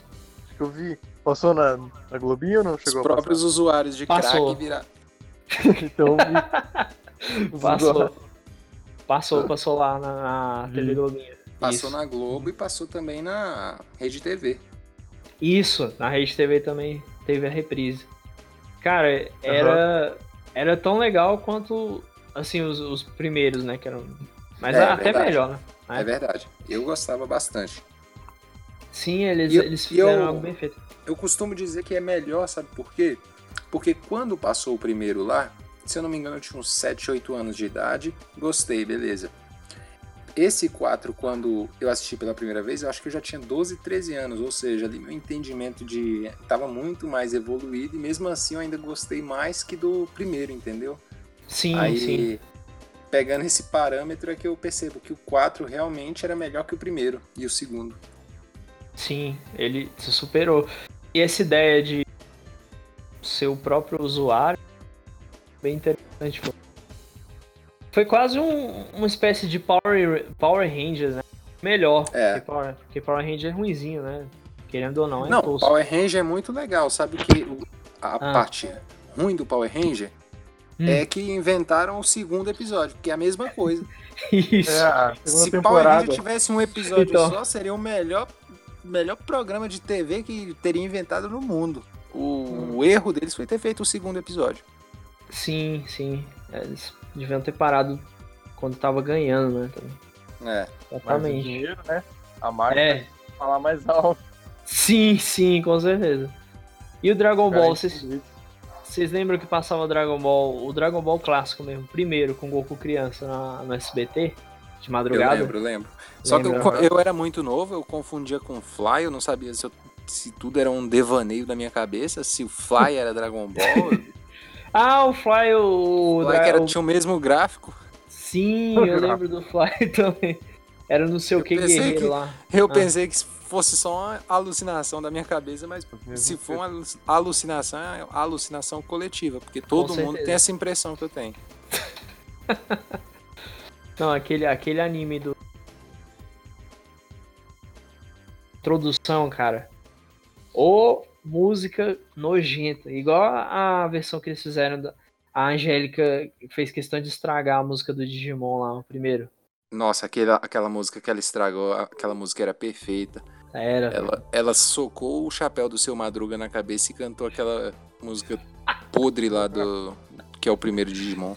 Acho que eu vi. Passou na, na Globinho ou não Os chegou próprios usuários de Passou. crack virar. Então Passou. Passou, passou lá na, na TV. Globinho. Passou Isso. na Globo e passou também na Rede TV. Isso, na Rede TV também teve a reprise. Cara, era, era tão legal quanto, assim, os, os primeiros, né? Que eram, mas É, até verdade. melhor, né? É verdade. Eu gostava bastante. Sim, eles, E eu- eles e fizeram eu- algo bem feito. Eu costumo dizer que é melhor, sabe por quê? Porque quando passou o primeiro lá, se eu não me engano, eu tinha uns 7, 8 anos de idade, gostei, beleza. Esse 4, quando eu assisti pela primeira vez, eu acho que eu já tinha 12, 13 anos, ou seja, ali meu entendimento de estava muito mais evoluído e mesmo assim eu ainda gostei mais que do primeiro, entendeu? Sim, Aí, sim. pegando esse parâmetro é que eu percebo que o 4 realmente era melhor que o primeiro e o segundo. Sim, ele se superou. E essa ideia de ser o próprio usuário, bem interessante. Foi quase um- uma espécie de Power, Power Rangers, né? Melhor. É. Porque Power, porque Power Ranger é ruinzinho, né? Querendo ou não, é Não, tosco. Power Ranger é muito legal. Sabe que a Ah. parte ruim do Power Ranger Hum. é que inventaram o segundo episódio, que é a mesma coisa. Isso. É, Se Power temporada. Ranger tivesse um episódio Então. só, seria o melhor, melhor programa de TV que teria inventado no mundo. O, o erro deles foi ter feito o segundo episódio. Sim, sim. Eles deviam ter parado quando tava ganhando, né? também. É. Mas o Exatamente. dinheiro, né? A marca É, falar mais alto. sim, sim, com certeza. E o Dragon Cara, Ball, vocês, vocês lembram que passava Dragon Ball, o Dragon Ball clássico mesmo, primeiro, com Goku criança na- no SBT, de Eu madrugada? lembro, lembro. Só que eu, eu era muito novo, eu confundia com Fly, eu não sabia se, eu- se tudo era um devaneio da minha cabeça, se o Fly era Dragon Ball, o Ah, o Fly, o... Fly Dra- que era, o- tinha o mesmo gráfico. Sim, eu lembro do Fly também. Era no seu Eu que guerreiro que- lá. Eu Ah. pensei que fosse só uma alucinação da minha cabeça, mas se for uma alu- alucinação, é alucinação coletiva, porque todo mundo certeza. tem essa impressão que eu tenho. Não, aquele, aquele anime do. Introdução, cara. Ou música nojenta. Igual a versão que eles fizeram. Da... A Angélica fez questão de estragar a música do Digimon lá, o primeiro. Nossa, aquela, aquela música que ela estragou, aquela música era perfeita. Era. Ela, ela socou o chapéu do seu Madruga na cabeça e cantou aquela música podre lá do. que é o primeiro Digimon.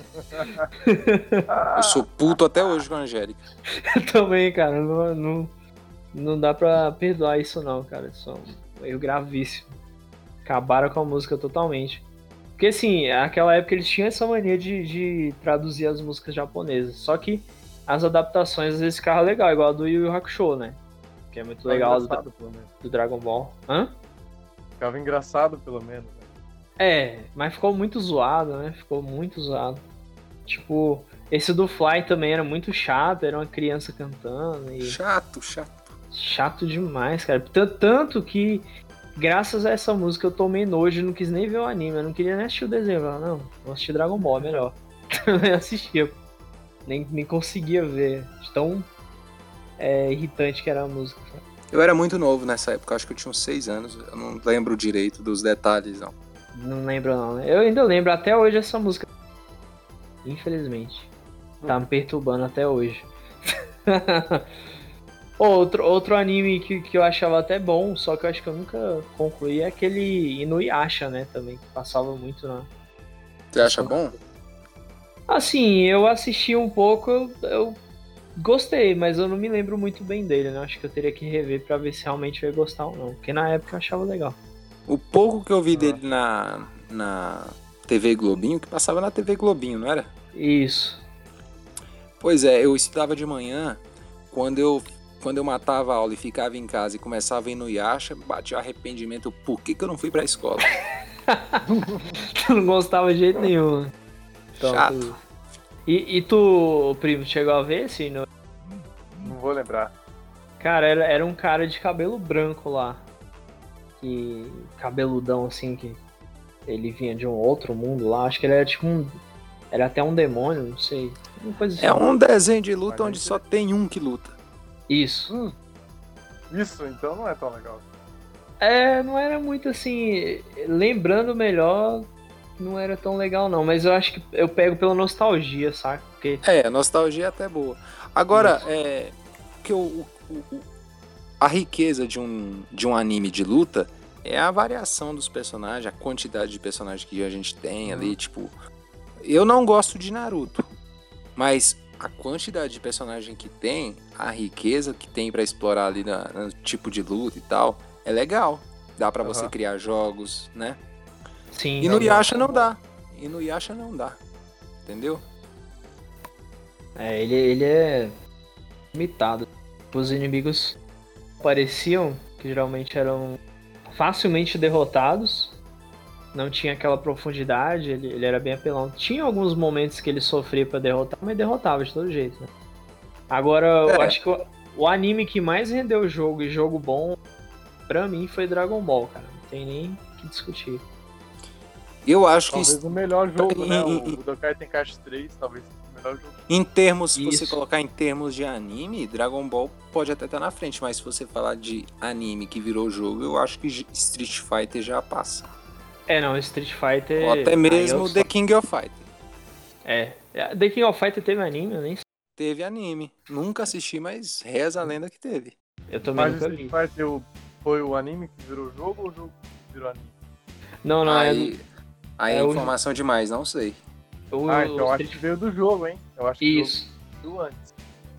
Eu sou puto até hoje com a Angélica. Também, cara. Não, não, não dá pra perdoar isso, não, cara. Isso é um erro gravíssimo. Acabaram com a música totalmente. Porque, assim, naquela época eles tinham essa mania de, de traduzir as músicas japonesas. Só que as adaptações às vezes ficavam legal, igual a do Yu Yu Hakusho, né? Que é muito Ficava legal do, engraçado, pelo menos. do Dragon Ball. Hã? Ficava engraçado, pelo menos. né? É, mas ficou muito zoado, né? Ficou muito zoado. Tipo, esse do Fly também era muito chato, era uma criança cantando e Chato, chato. Chato demais, cara. Tan- Tanto que, graças a essa música, eu tomei nojo e não quis nem ver o anime. Eu não queria nem assistir o desenho. Falava, não, vou assistir Dragon Ball, melhor. Eu nem assistia. Nem, nem conseguia ver. Tão é, irritante que era a música. sabe? Eu era muito novo nessa época, acho que eu tinha uns seis anos. Eu não lembro direito dos detalhes, não. Não lembro, não. Eu ainda lembro até hoje essa música. Infelizmente. Tá me perturbando até hoje. outro, outro anime que, que eu achava até bom, só que eu acho que eu nunca concluí, é aquele Inuyasha, né? Também, que passava muito na. Você acha bom? Assim, eu assisti um pouco, eu, eu gostei, mas eu não me lembro muito bem dele, né? Acho que eu teria que rever pra ver se realmente eu ia gostar ou não. Porque na época eu achava legal. O pouco que eu vi dele na, na TV Globinho, que passava na TV Globinho, não era? Isso. Pois é, eu estudava de manhã, quando eu, quando eu matava a aula e ficava em casa e começava a ir no Yasha, batia arrependimento, por que, que eu não fui pra escola? Tu não gostava de jeito nenhum. Então, Chato. tu- E, e tu, primo, chegou a ver esse? Não vou lembrar. Cara, era, era um cara de cabelo branco lá. Que. cabeludão assim, que ele vinha de um outro mundo lá. Acho que ele era tipo um. Era até um demônio, não sei. Coisa assim. É um desenho de luta onde só tem um que luta. Isso. Isso, então não é tão legal. É, não era muito assim. Lembrando melhor, não era tão legal não. Mas eu acho que eu pego pela nostalgia, saca? Porque. É, a nostalgia é até boa. Agora, é. Que o, o- o- a riqueza de um, de um anime de luta é a variação dos personagens, a quantidade de personagens que a gente tem ali, tipo. Eu não gosto de Naruto, mas a quantidade de personagem que tem, a riqueza que tem pra explorar ali na, no tipo de luta e tal, é legal. Dá pra você Aham. criar jogos, né? Sim. E no Yasha não dá. E no Yasha não dá. Entendeu? É, ele, ele é limitado. Os inimigos pareciam que geralmente eram facilmente derrotados, não tinha aquela profundidade, ele, ele era bem apelão. Tinha alguns momentos que ele sofria pra derrotar, mas derrotava de todo jeito, né? Agora, eu É. acho que o, o anime que mais rendeu o jogo e jogo bom, pra mim, foi Dragon Ball, cara. Não tem nem o que discutir. Eu acho que Talvez o melhor jogo, né? O em- Budokai Tenkaichi 3, talvez seja o melhor jogo. em termos, se você colocar em termos de anime, Dragon Ball pode até estar na frente, mas se você falar de anime que virou jogo, eu acho que Street Fighter já passa. É, não, Street Fighter. Ou até aí mesmo The só- King of Fighter. É. The King of Fighter teve anime, eu nem sei. Teve anime. Nunca assisti, mas reza a lenda que teve. Eu também Mas nunca Street vi. Fighter o- foi o anime que virou jogo ou o jogo que virou anime? Não, não, é. aí aí é é o- informação demais, não sei. O, ah, o então eu acho que veio do jogo, hein? Eu acho que Isso. veio do antes.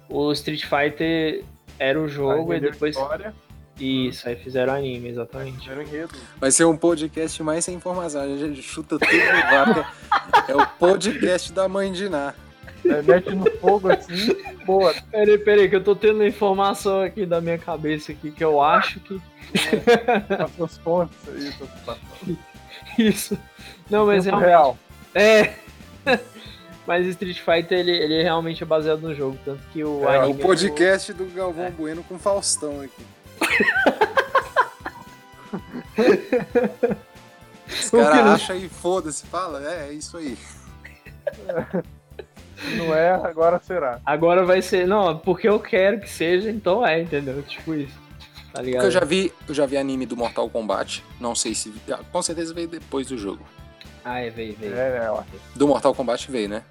O Street Fighter era o jogo Aí e depois. História, Isso, aí fizeram anime, exatamente. fizeram enredo. Vai ser um podcast mais sem informação. A gente chuta tudo vácuo. É o podcast da mãe de Ná. É, mete no fogo assim, boa. Peraí, peraí, que eu tô tendo informação aqui da minha cabeça aqui que eu acho que. As suas fontes aí, suas situações. Isso. Não, mas realmente. real. É. Mas Street Fighter ele, ele realmente é baseado no jogo, tanto que o É, É o anime. podcast do Galvão Bueno com Faustão aqui. Os caras não- acham e foda-se, fala, é, é isso aí. Não é, agora será. Agora vai ser. Não, porque eu quero que seja, então é, entendeu? Tipo isso. Tá ligado? Porque eu já vi, eu já vi anime do Mortal Kombat. Não sei se. ah, Com certeza veio depois do jogo. Ah, é, veio, veio. É, é, ó. Do Mortal Kombat veio, né?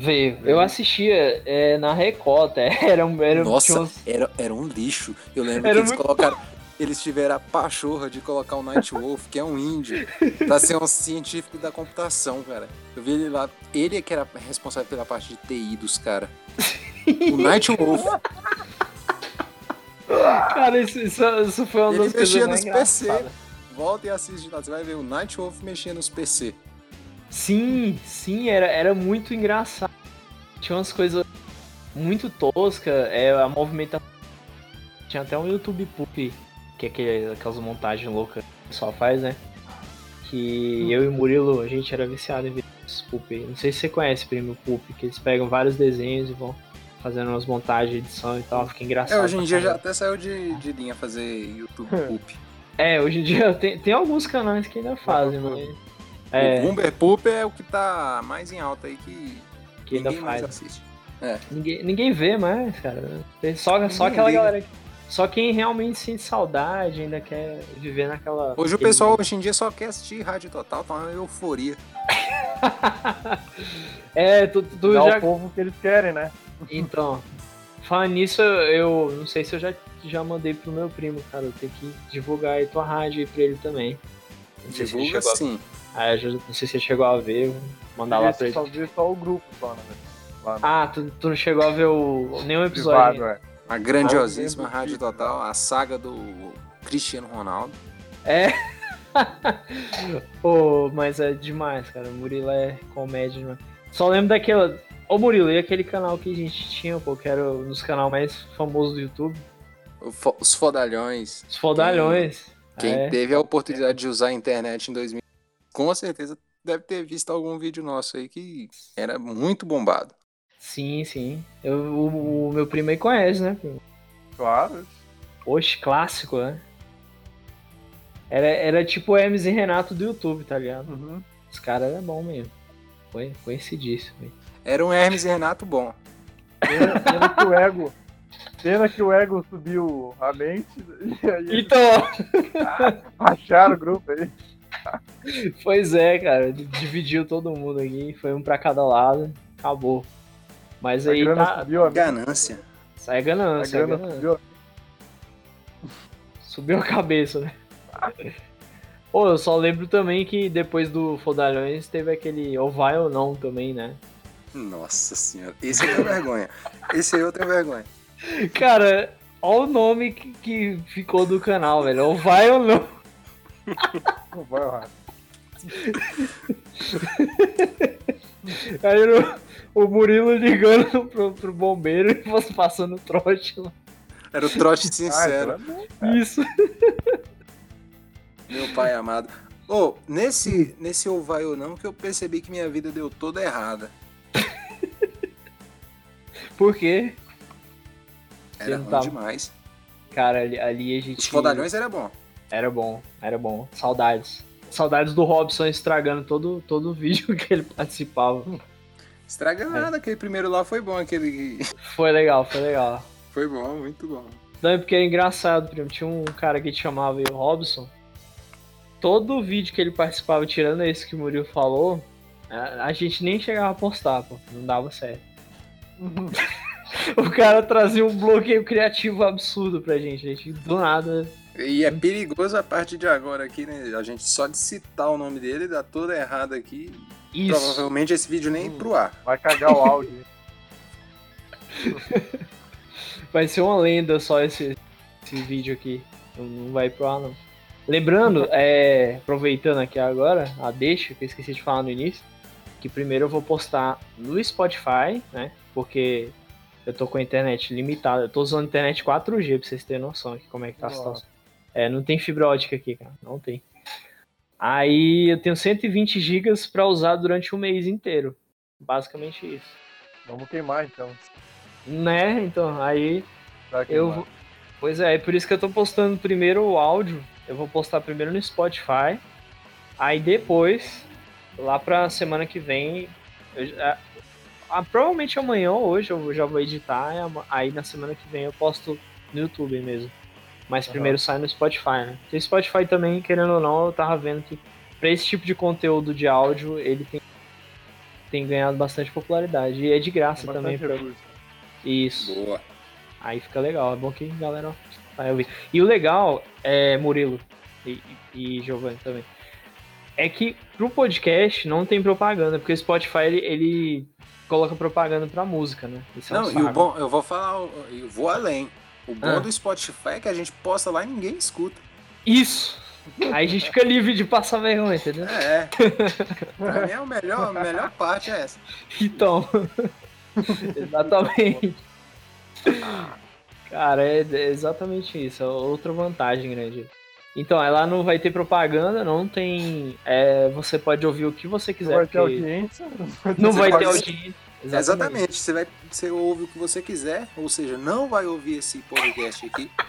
Veio. Eu assistia é, na Record. Era, um- era, Nossa, uns- era, era um lixo. Eu lembro Era que eles muito- colocaram. Eles tiveram a pachorra de colocar o Night Wolf, que é um índio, pra ser um científico da computação, cara. Eu vi ele lá. Ele é que era responsável pela parte de TI dos caras. O Night Wolf, Cara, isso, isso, isso foi uma ele das coisas mexia mais nos PC. Volta e assiste lá. Você vai ver o Night Wolf mexendo nos PC. Sim, sim, era, era muito engraçado. Tinha umas coisas muito toscas, é, a movimentação. Tinha até um YouTube Poop, que é aquele, aquelas montagens loucas que o pessoal faz, né? Que eu e o Murilo, a gente era viciado em ver esses Poop. Não sei se você conhece Primo Poop, que eles pegam vários desenhos e vão fazendo umas montagens, edição e tal, fica engraçado. É, hoje em dia já até saiu de, de linha fazer YouTube Poop. É, hoje em dia tem, tem alguns canais que ainda fazem, mas. O É, Bumber Poop é o que tá mais em alta aí que, que ainda ninguém mais faz. assiste. Ninguém, ninguém vê mais, cara. Só, só aquela liga. galera. que- Só quem realmente sente saudade, ainda quer viver naquela. Hoje o pessoal hoje em dia só quer assistir Rádio Total, tá uma euforia. É, tu, tu Dá já. o povo que eles querem, né? Então. Falando nisso, eu não sei se eu já, já mandei pro meu primo, cara. Eu tenho que divulgar aí tua rádio aí pra ele também. Se Divulga a- sim. Ah, eu não sei se ele chegou a ver, mandar lá pra ele. só vê só o grupo só, né? Lá no Ah, tu, tu não chegou a ver o, nenhum episódio. privado, é. A grandiosíssima Ah, Rádio Total, a saga do Cristiano Ronaldo. É. Pô, mas é demais, cara. O Murilo é comédia demais. Só lembro daquela. Ô Murilo, e aquele canal que a gente tinha, pô, que era um dos canais mais famosos do YouTube? Os Fodalhões. Os Fodalhões. Quem É. teve a oportunidade de usar a internet em 2000, com certeza deve ter visto algum vídeo nosso aí que era muito bombado. Sim, sim. Eu, o, o meu primo aí conhece, né? Claro. Oxe, clássico, né? Era, era tipo o Hermes e Renato do YouTube, tá ligado? Uhum. Os caras eram bons mesmo. Foi conhecidíssimo. Era um Hermes e Renato bom. Pena, pena que o ego. Pena que o ego subiu a mente e aí eles Então, racharam o grupo aí. Pois é, cara. Dividiu todo mundo aqui, foi um pra cada lado, acabou. Mas A aí grana tá. subiu a Ganância. Sai A ganância, grana ganância. subiu a Subiu a cabeça, né? Pô, eu só lembro também que depois do Fodalhões teve aquele ou vai ou não também, né? Nossa senhora. Esse eu tenho vergonha. Esse aí eu tenho vergonha. Cara, olha o nome que, que ficou do canal, velho. Ou vai ou não. Não vai errar. Aí o, o Murilo ligando pro, pro bombeiro e você passando trote lá. Era o trote sincero. Isso. Meu pai amado. Ô, nesse, nesse ou vai ou não que eu percebi que minha vida deu toda errada. Por quê? Era ruim tava- demais. Cara, ali, ali a gente. Os fodalhões era bom. Era bom, era bom. Saudades. Saudades do Robson estragando todo, todo o vídeo que ele participava. Estraga É. nada, aquele primeiro lá foi bom, aquele. Foi legal, foi legal. Foi bom, muito bom. Não, é porque era engraçado, primo. Tinha um cara que te chamava o Robson. Todo vídeo que ele participava, tirando esse que o Murilo falou, a, a gente nem chegava a postar, pô. Não dava certo. o cara trazia um bloqueio criativo absurdo pra gente. A gente, do nada. E é perigoso a partir de agora aqui, né? A gente só de citar o nome dele dá toda errada aqui. Isso. Provavelmente esse vídeo nem ir pro ar. Vai cagar o áudio. Vai ser uma lenda só esse, esse vídeo aqui. Não, vai pro ar, não. Lembrando, é, aproveitando aqui agora, a deixa, que eu esqueci de falar no início, que primeiro eu vou postar no Spotify, né? Porque eu tô com a internet limitada. Eu tô usando internet 4G pra vocês terem noção de como é que tá a situação. É, não tem fibra ótica aqui, cara. Não tem. Aí eu tenho 120 gigas pra usar durante o mês inteiro. Basicamente isso. Vamos queimar então. Né? Então, aí Eu Pois é, é por isso que eu tô postando primeiro o áudio. Eu vou postar primeiro no Spotify. Aí depois, lá pra semana que vem. eu ah, provavelmente amanhã ou hoje eu já vou editar. Aí na semana que vem eu posto no YouTube mesmo. Mas Aham. primeiro sai no Spotify, né? Porque o Spotify também, querendo ou não, eu tava vendo que pra esse tipo de conteúdo de áudio, ele tem, tem ganhado bastante popularidade. E é de graça Tem também. Pra... Isso. Boa. Aí fica legal, é bom que a galera vai ouvir. E o legal é, Murilo e, e e Giovanni também, é que pro podcast não tem propaganda, porque o Spotify ele, ele coloca propaganda pra música, né? Isso é um Não, e saco. o bom, eu vou falar, eu vou além. O bom Ah. do Spotify é que a gente posta lá e ninguém escuta. Isso! Aí a gente fica livre de passar vergonha, entendeu? É. pra mim é o melhor, a melhor parte é essa. Então. exatamente. Cara, é, é exatamente isso. É outra vantagem grande. Então, é, lá não vai ter propaganda, não tem. é, você pode ouvir o que você Não quiser. vai ter audiência. Não vai ter audiência. Exatamente. Você, vai, você ouve o que você quiser, ou seja, não vai ouvir esse podcast aqui.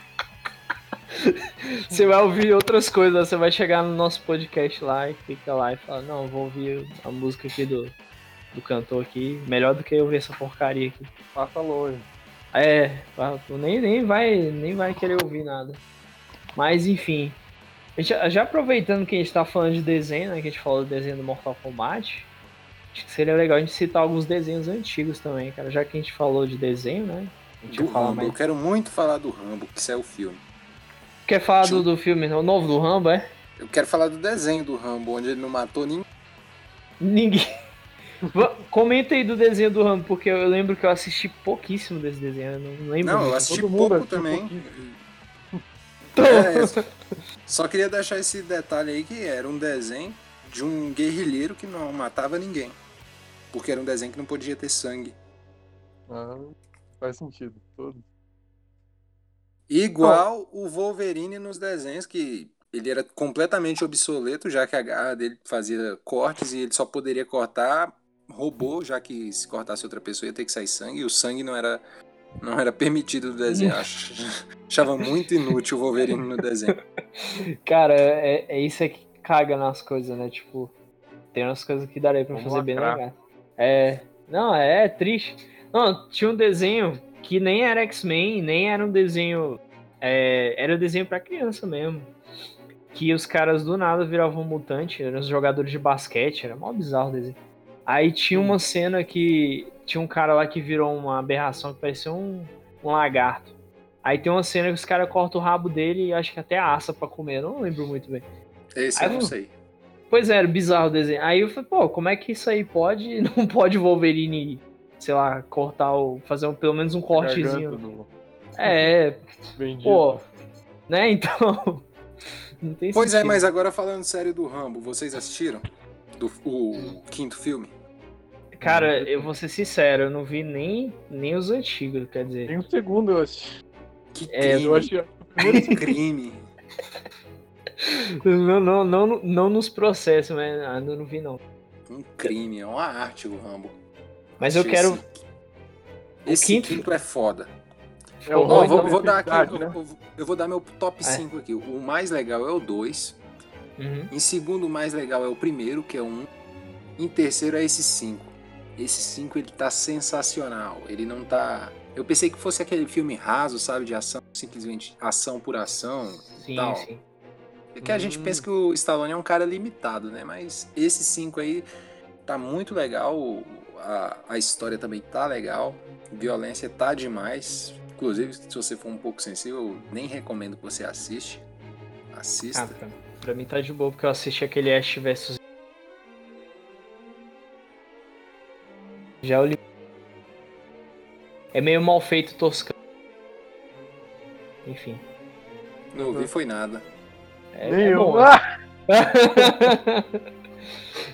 Você vai ouvir outras coisas. Você vai chegar no nosso podcast lá e fica lá e fala: Não, vou ouvir a música aqui do, do cantor aqui. Melhor do que ouvir essa porcaria aqui. Passa longe. É, tu nem, nem, vai, nem vai querer ouvir nada. Mas enfim. Gente- já aproveitando que a gente tá falando de desenho, né? Que a gente falou do desenho do Mortal Kombat. Acho que seria legal a gente citar alguns desenhos antigos também, cara. Já que a gente falou de desenho, né? Do Rambo. mais. Eu quero muito falar do Rambo, que isso é o filme. Quer falar do, do filme o novo do Rambo, é? Eu quero falar do desenho do Rambo, onde ele não matou ninguém. Ninguém. Comenta aí do desenho do Rambo, porque eu lembro que eu assisti pouquíssimo desse desenho. Eu não lembro. Não, eu assisti todo pouco também. pouquinho. É, só- só queria deixar esse detalhe aí que era um desenho de um guerrilheiro que não matava ninguém. Porque era um desenho que não podia ter sangue. Ah, faz sentido. Todo. Igual o Wolverine nos desenhos, que ele era completamente obsoleto, já que a garra dele fazia cortes e ele só poderia cortar robô, já que se cortasse outra pessoa ia ter que sair sangue, e o sangue não era, não era permitido no desenho. Ach- Achava muito inútil o Wolverine no desenho. Cara, é, é isso é que caga nas coisas, né? Tipo, tem umas coisas que daria pra Vamos fazer bem legal. É. Não, é, triste. Não, tinha um desenho que nem era X-Men, nem era um desenho. é, era um desenho pra criança mesmo. Que os caras do nada viravam mutante, eram os jogadores de basquete, era mó bizarro o desenho. Aí tinha uma cena que tinha um cara lá que virou uma aberração que parecia um, um lagarto. Aí tem uma cena que os caras cortam o rabo dele e acho que até assa pra comer, não lembro muito bem. Esse Aí eu não sei. Pois é, era bizarro o desenho. Aí eu falei, pô, como é que isso aí pode? Não pode o Wolverine, sei lá, cortar o. fazer um- pelo menos um cortezinho. do É, vendido. pô. Né, então. Não tem Pois é, sentido. mas agora falando sério do Rambo, vocês assistiram? Do, o quinto filme? Cara, eu vou ser sincero, eu não vi nem, nem os antigos, quer dizer. Tem um segundo, eu assisti. Que É, crime, Eu achei. que crime. Não, não, não, não nos processos, mas ainda não vi, não. Um crime, é uma arte o Rambo. Mas eu quero. Esse, esse quinto- quinto... é foda. É o nome vou, vou dar aqui, né? eu- eu vou dar meu top 5 aqui. O mais legal é o 2. Uhum. Em segundo, o mais legal é o primeiro, que é o 1. Em terceiro é esse 5. Esse 5 ele tá sensacional. Ele não tá. Eu pensei que fosse aquele filme raso, sabe, de ação, simplesmente ação por ação. Sim, Tal. sim. É que a gente Hum. pensa que o Stallone é um cara limitado, né? Mas esse 5 aí tá muito legal. A, a história também tá legal. Violência tá demais. Inclusive, se você for um pouco sensível, eu nem recomendo que você assiste. Assista. Ah, pra, pra mim tá de boa, porque eu assisti aquele Ash vs. Já eu li. É meio mal feito toscano. Enfim. Não ouvi foi nada. É, Nem é eu. Ah!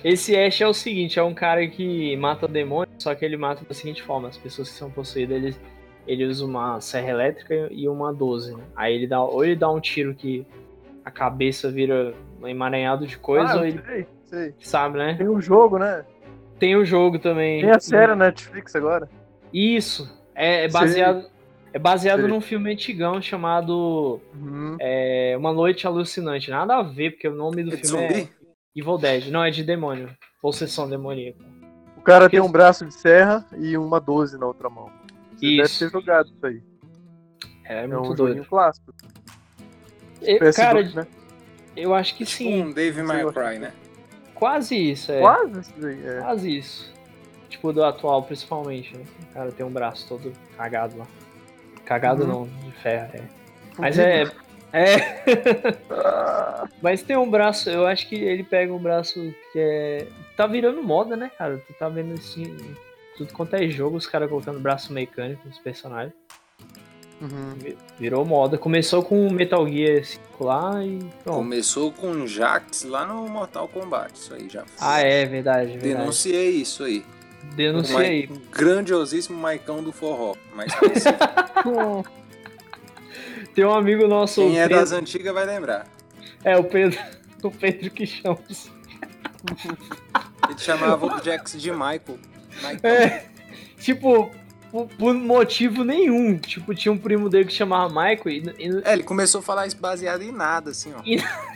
Esse Ash é o seguinte, é um cara que mata demônios, só que ele mata da seguinte forma, as pessoas que são possuídas, ele, ele usa uma serra elétrica e uma 12, né? Aí ele dá, ou ele dá um tiro que a cabeça vira um emaranhado de coisa, Ah, ou ele, sei, sei. sabe, né? Tem um jogo, né? Tem o jogo também. Tem a série na Netflix agora. Isso, é, é Sei. É baseado Sei. num filme antigão chamado Uhum. é, Uma Noite Alucinante. Nada a ver, porque o nome do É de filme é zumbi? Evil Dead. Não, é de demônio. Possessão demoníaca. O cara tem um braço de serra e uma 12 na outra mão. Você deve Isso. ter jogado isso aí. É, É, muito um doido. clássico. E, PS2, cara, né? eu acho que sim. Um Dave May Cry, né? Quase isso, é. Quase isso aí. É. Quase isso. Tipo, do atual, principalmente, né? O cara tem um braço todo cagado lá. Cagado Uhum. não, de ferro, é. Mas é. É. Mas tem um braço, eu acho que ele pega um braço que é. Tá virando moda, né, cara? Tu tá vendo assim. Tudo quanto é jogo, os caras colocando braço mecânico nos personagens. uhum. Vi- Virou moda. Começou com o Metal Gear 5 lá e pronto. Começou com Jax lá no Mortal Kombat. Isso aí já. Ah, é, verdade, verdade. Denunciei isso aí. Denunciei. Um grandiosíssimo Maicão do Forró. Mas. Tem um amigo nosso. quem é Pedro- das antigas vai lembrar. É, o Pedro. O Pedro que chama. Ele chamava o Jax de Michael. Maicão. É, tipo, por, motivo nenhum. Tipo, tinha um primo dele que chamava Michael e, e, É, ele começou a falar isso baseado em nada, assim, ó.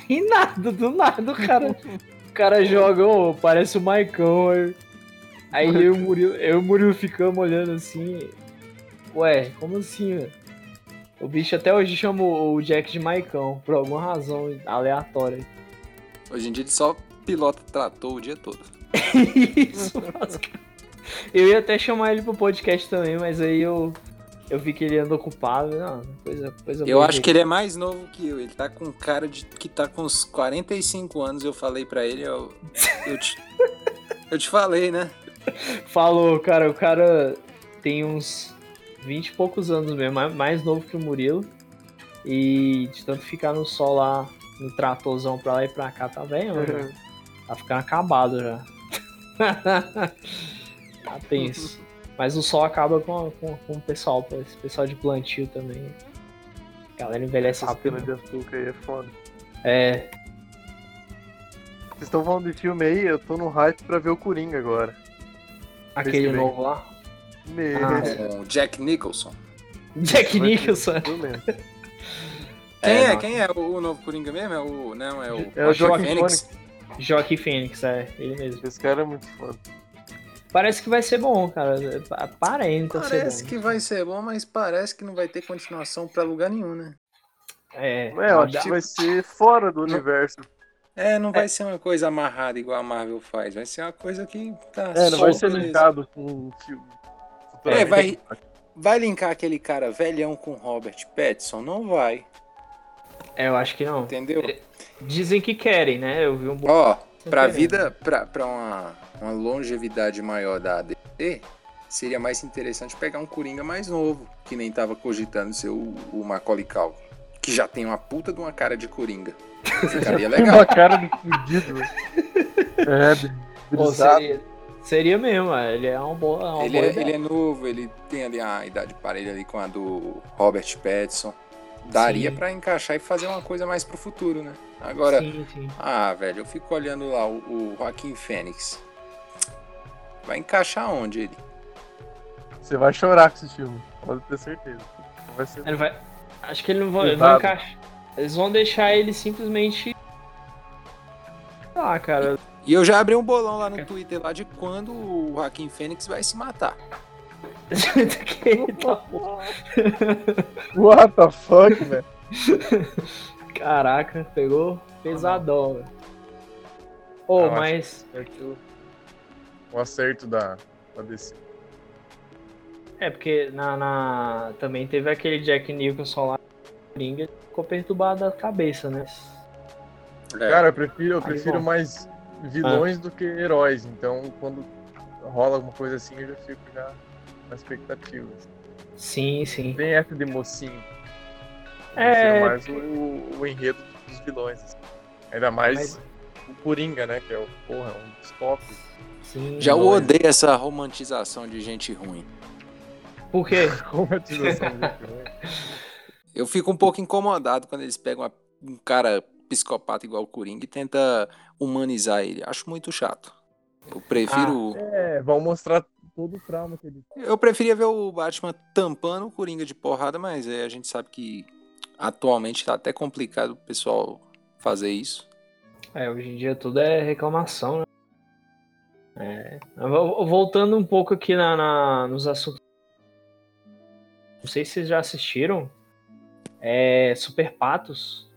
e nada, do nada, o cara. O cara joga, parece o Maicon. Aí, aí eu, e o Murilo, eu e o Murilo ficamos olhando assim. Ué, como assim, velho? O bicho até hoje chama o Jack de Maicão, por alguma razão aleatória. Hoje em dia ele só pilota trator o dia todo. Isso, basicamente. Eu ia até chamar ele pro podcast também, mas aí eu, eu vi que ele anda ocupado. Não, coisa, coisa Eu acho que ele é mais novo que eu. Ele tá com cara de que tá com uns 45 anos. Eu falei pra ele, eu, eu, te, eu te falei, né? Falou, cara, o cara tem uns 20 e poucos anos mesmo, mais- novo que o Murilo. E de tanto ficar no sol lá, no tratorzão pra lá e pra cá, tá bem, mano. Tá ficando acabado já. tá tenso. Mas o sol acaba com, com, com o pessoal, esse pessoal de plantio também. A galera envelhece Essa rápido. de açúcar aí é foda. É, Vocês estão falando de filme aí, eu tô no hype pra ver o Coringa agora. Aquele novo lá. Me... Ah, o Jack Nicholson. Jack Nicholson. Eu mesmo. Quem É, é? Quem é o, novo Coringa mesmo? É o. Não, é o. É o Joaquin Fênix. Joaquim Fênix, é, ele mesmo. Esse cara é muito foda. Parece que vai ser bom, cara. Aparenta Parece ser bom. que vai ser bom, mas parece que não vai ter continuação pra lugar nenhum, né? É, É, eu acho que vai ser fora do universo. É, não vai ser uma coisa amarrada igual a Marvel faz. Vai ser uma coisa que tá. É, não vai ser linkado com um filme. É, vai, vai linkar aquele cara velhão com Robert Pattinson? Não vai, É, eu acho que não. entendeu? Dizem que querem, né? Eu vi um Ó, pra querendo. vida, pra, pra uma, uma longevidade maior da DC, seria mais interessante pegar um Coringa mais novo, que nem tava cogitando ser o, o Macaulay Culkin, que já tem uma puta de uma cara de Coringa. Ficaria Tem legal. uma cara de fudido. é, Pô, seria, seria mesmo, é, ele é uma boa. Uma Ele boa é, ideia. ele é novo, ele tem ali a idade parelha ali com a do Robert Pattinson. Daria pra encaixar e fazer uma coisa mais pro futuro, né? Agora, Sim, sim. ah, velho, eu fico olhando lá o, o Joaquim Fênix. Vai encaixar onde ele? Você vai chorar com esse filme, pode ter certeza. Não vai ser Ele vai. Acho que ele não vai, ele vai Pesado. Eles vão deixar ele simplesmente. Sei lá, cara. E eu já abri um bolão lá no Twitter lá de quando o Joaquim Fênix vai se matar. What the fuck, velho? Caraca, pegou pesadão, velho. Acho mas. Acerto- O acerto da, da DC. É, porque na, na- também teve aquele Jack Nicholson lá, Coringa, ficou perturbado da cabeça, né? É, Cara, eu prefiro, eu Aí, prefiro bom. mais vilões do que heróis. Então, quando rola alguma coisa assim, eu já fico já na expectativa. Sim, sim. Tem essa de mocinho. Eu É. prefiro mais o, o enredo dos vilões. assim. Ainda mais o Coringa, né? Que é o, porra, um dos tops. Sim. já vilões. odeio essa romantização de gente ruim. Por quê? Romantização de vilões. Eu fico um pouco incomodado quando eles pegam uma- um cara psicopata igual o Coringa e tenta humanizar ele. Acho muito chato. Eu prefiro. É, vão mostrar todo o trauma que ele Eu preferia ver o Batman tampando o Coringa de porrada, mas é, a gente sabe que atualmente tá até complicado o pessoal fazer isso. É, hoje em dia tudo é reclamação, né? É. Vo- Voltando um pouco aqui na, na- nos assuntos. Não sei se vocês já assistiram. É. Super Patos.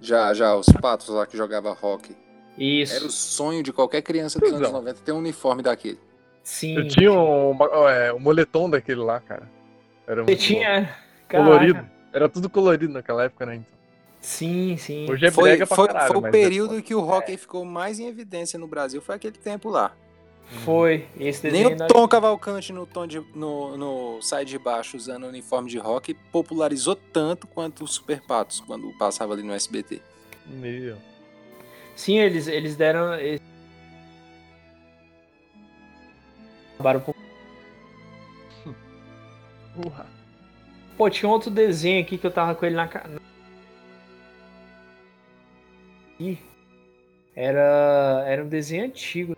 Já, já, os patos lá que jogava rock. Isso. Era o sonho de qualquer criança dos anos Cusão. 90 ter um uniforme daquele. Sim. Eu tinha um, é, um moletom daquele lá, cara. Era Você tinha. colorido. Era tudo colorido naquela época, né? Então. Sim, sim. Hoje é Foi, brega pra foi, caralho. foi o período é- que o rock ficou mais em evidência no Brasil, foi aquele tempo lá. Foi. Esse Nem o Tom Cavalcante no, tom de, no, no Sai de Baixo usando o uniforme de rock popularizou tanto quanto o Super Patos quando passava ali no SBT. Meu. Sim, eles, eles deram. Eles... Acabaram por- Porra. Pô, tinha outro desenho aqui que eu tava com ele na Era, era um desenho antigo.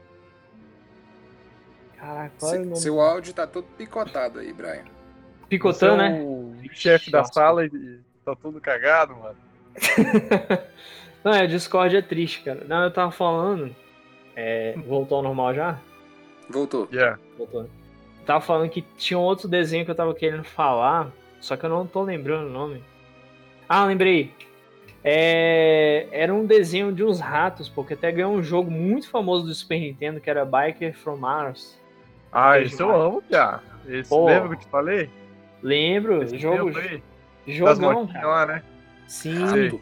Caraca, qual era o nome? seu áudio tá todo picotado aí, Brian. É né? O chefe da sala e tá tudo cagado, mano. Não, é, o Discord é triste, cara. Não, eu tava falando. É, voltou ao normal já? Voltou. Yeah. Voltou. Tava falando que tinha um outro desenho que eu tava querendo falar, só que eu não tô lembrando o nome. Ah, lembrei. É, era um desenho de uns ratos, porque até ganhou um jogo muito famoso do Super Nintendo, que era Biker from Mars. Ah, esse eu amo, já. Esse, Pô. lembra que eu te falei? Lembro, Esse jogo, jogão, motinhas cara. lá, né? Sim, Sei.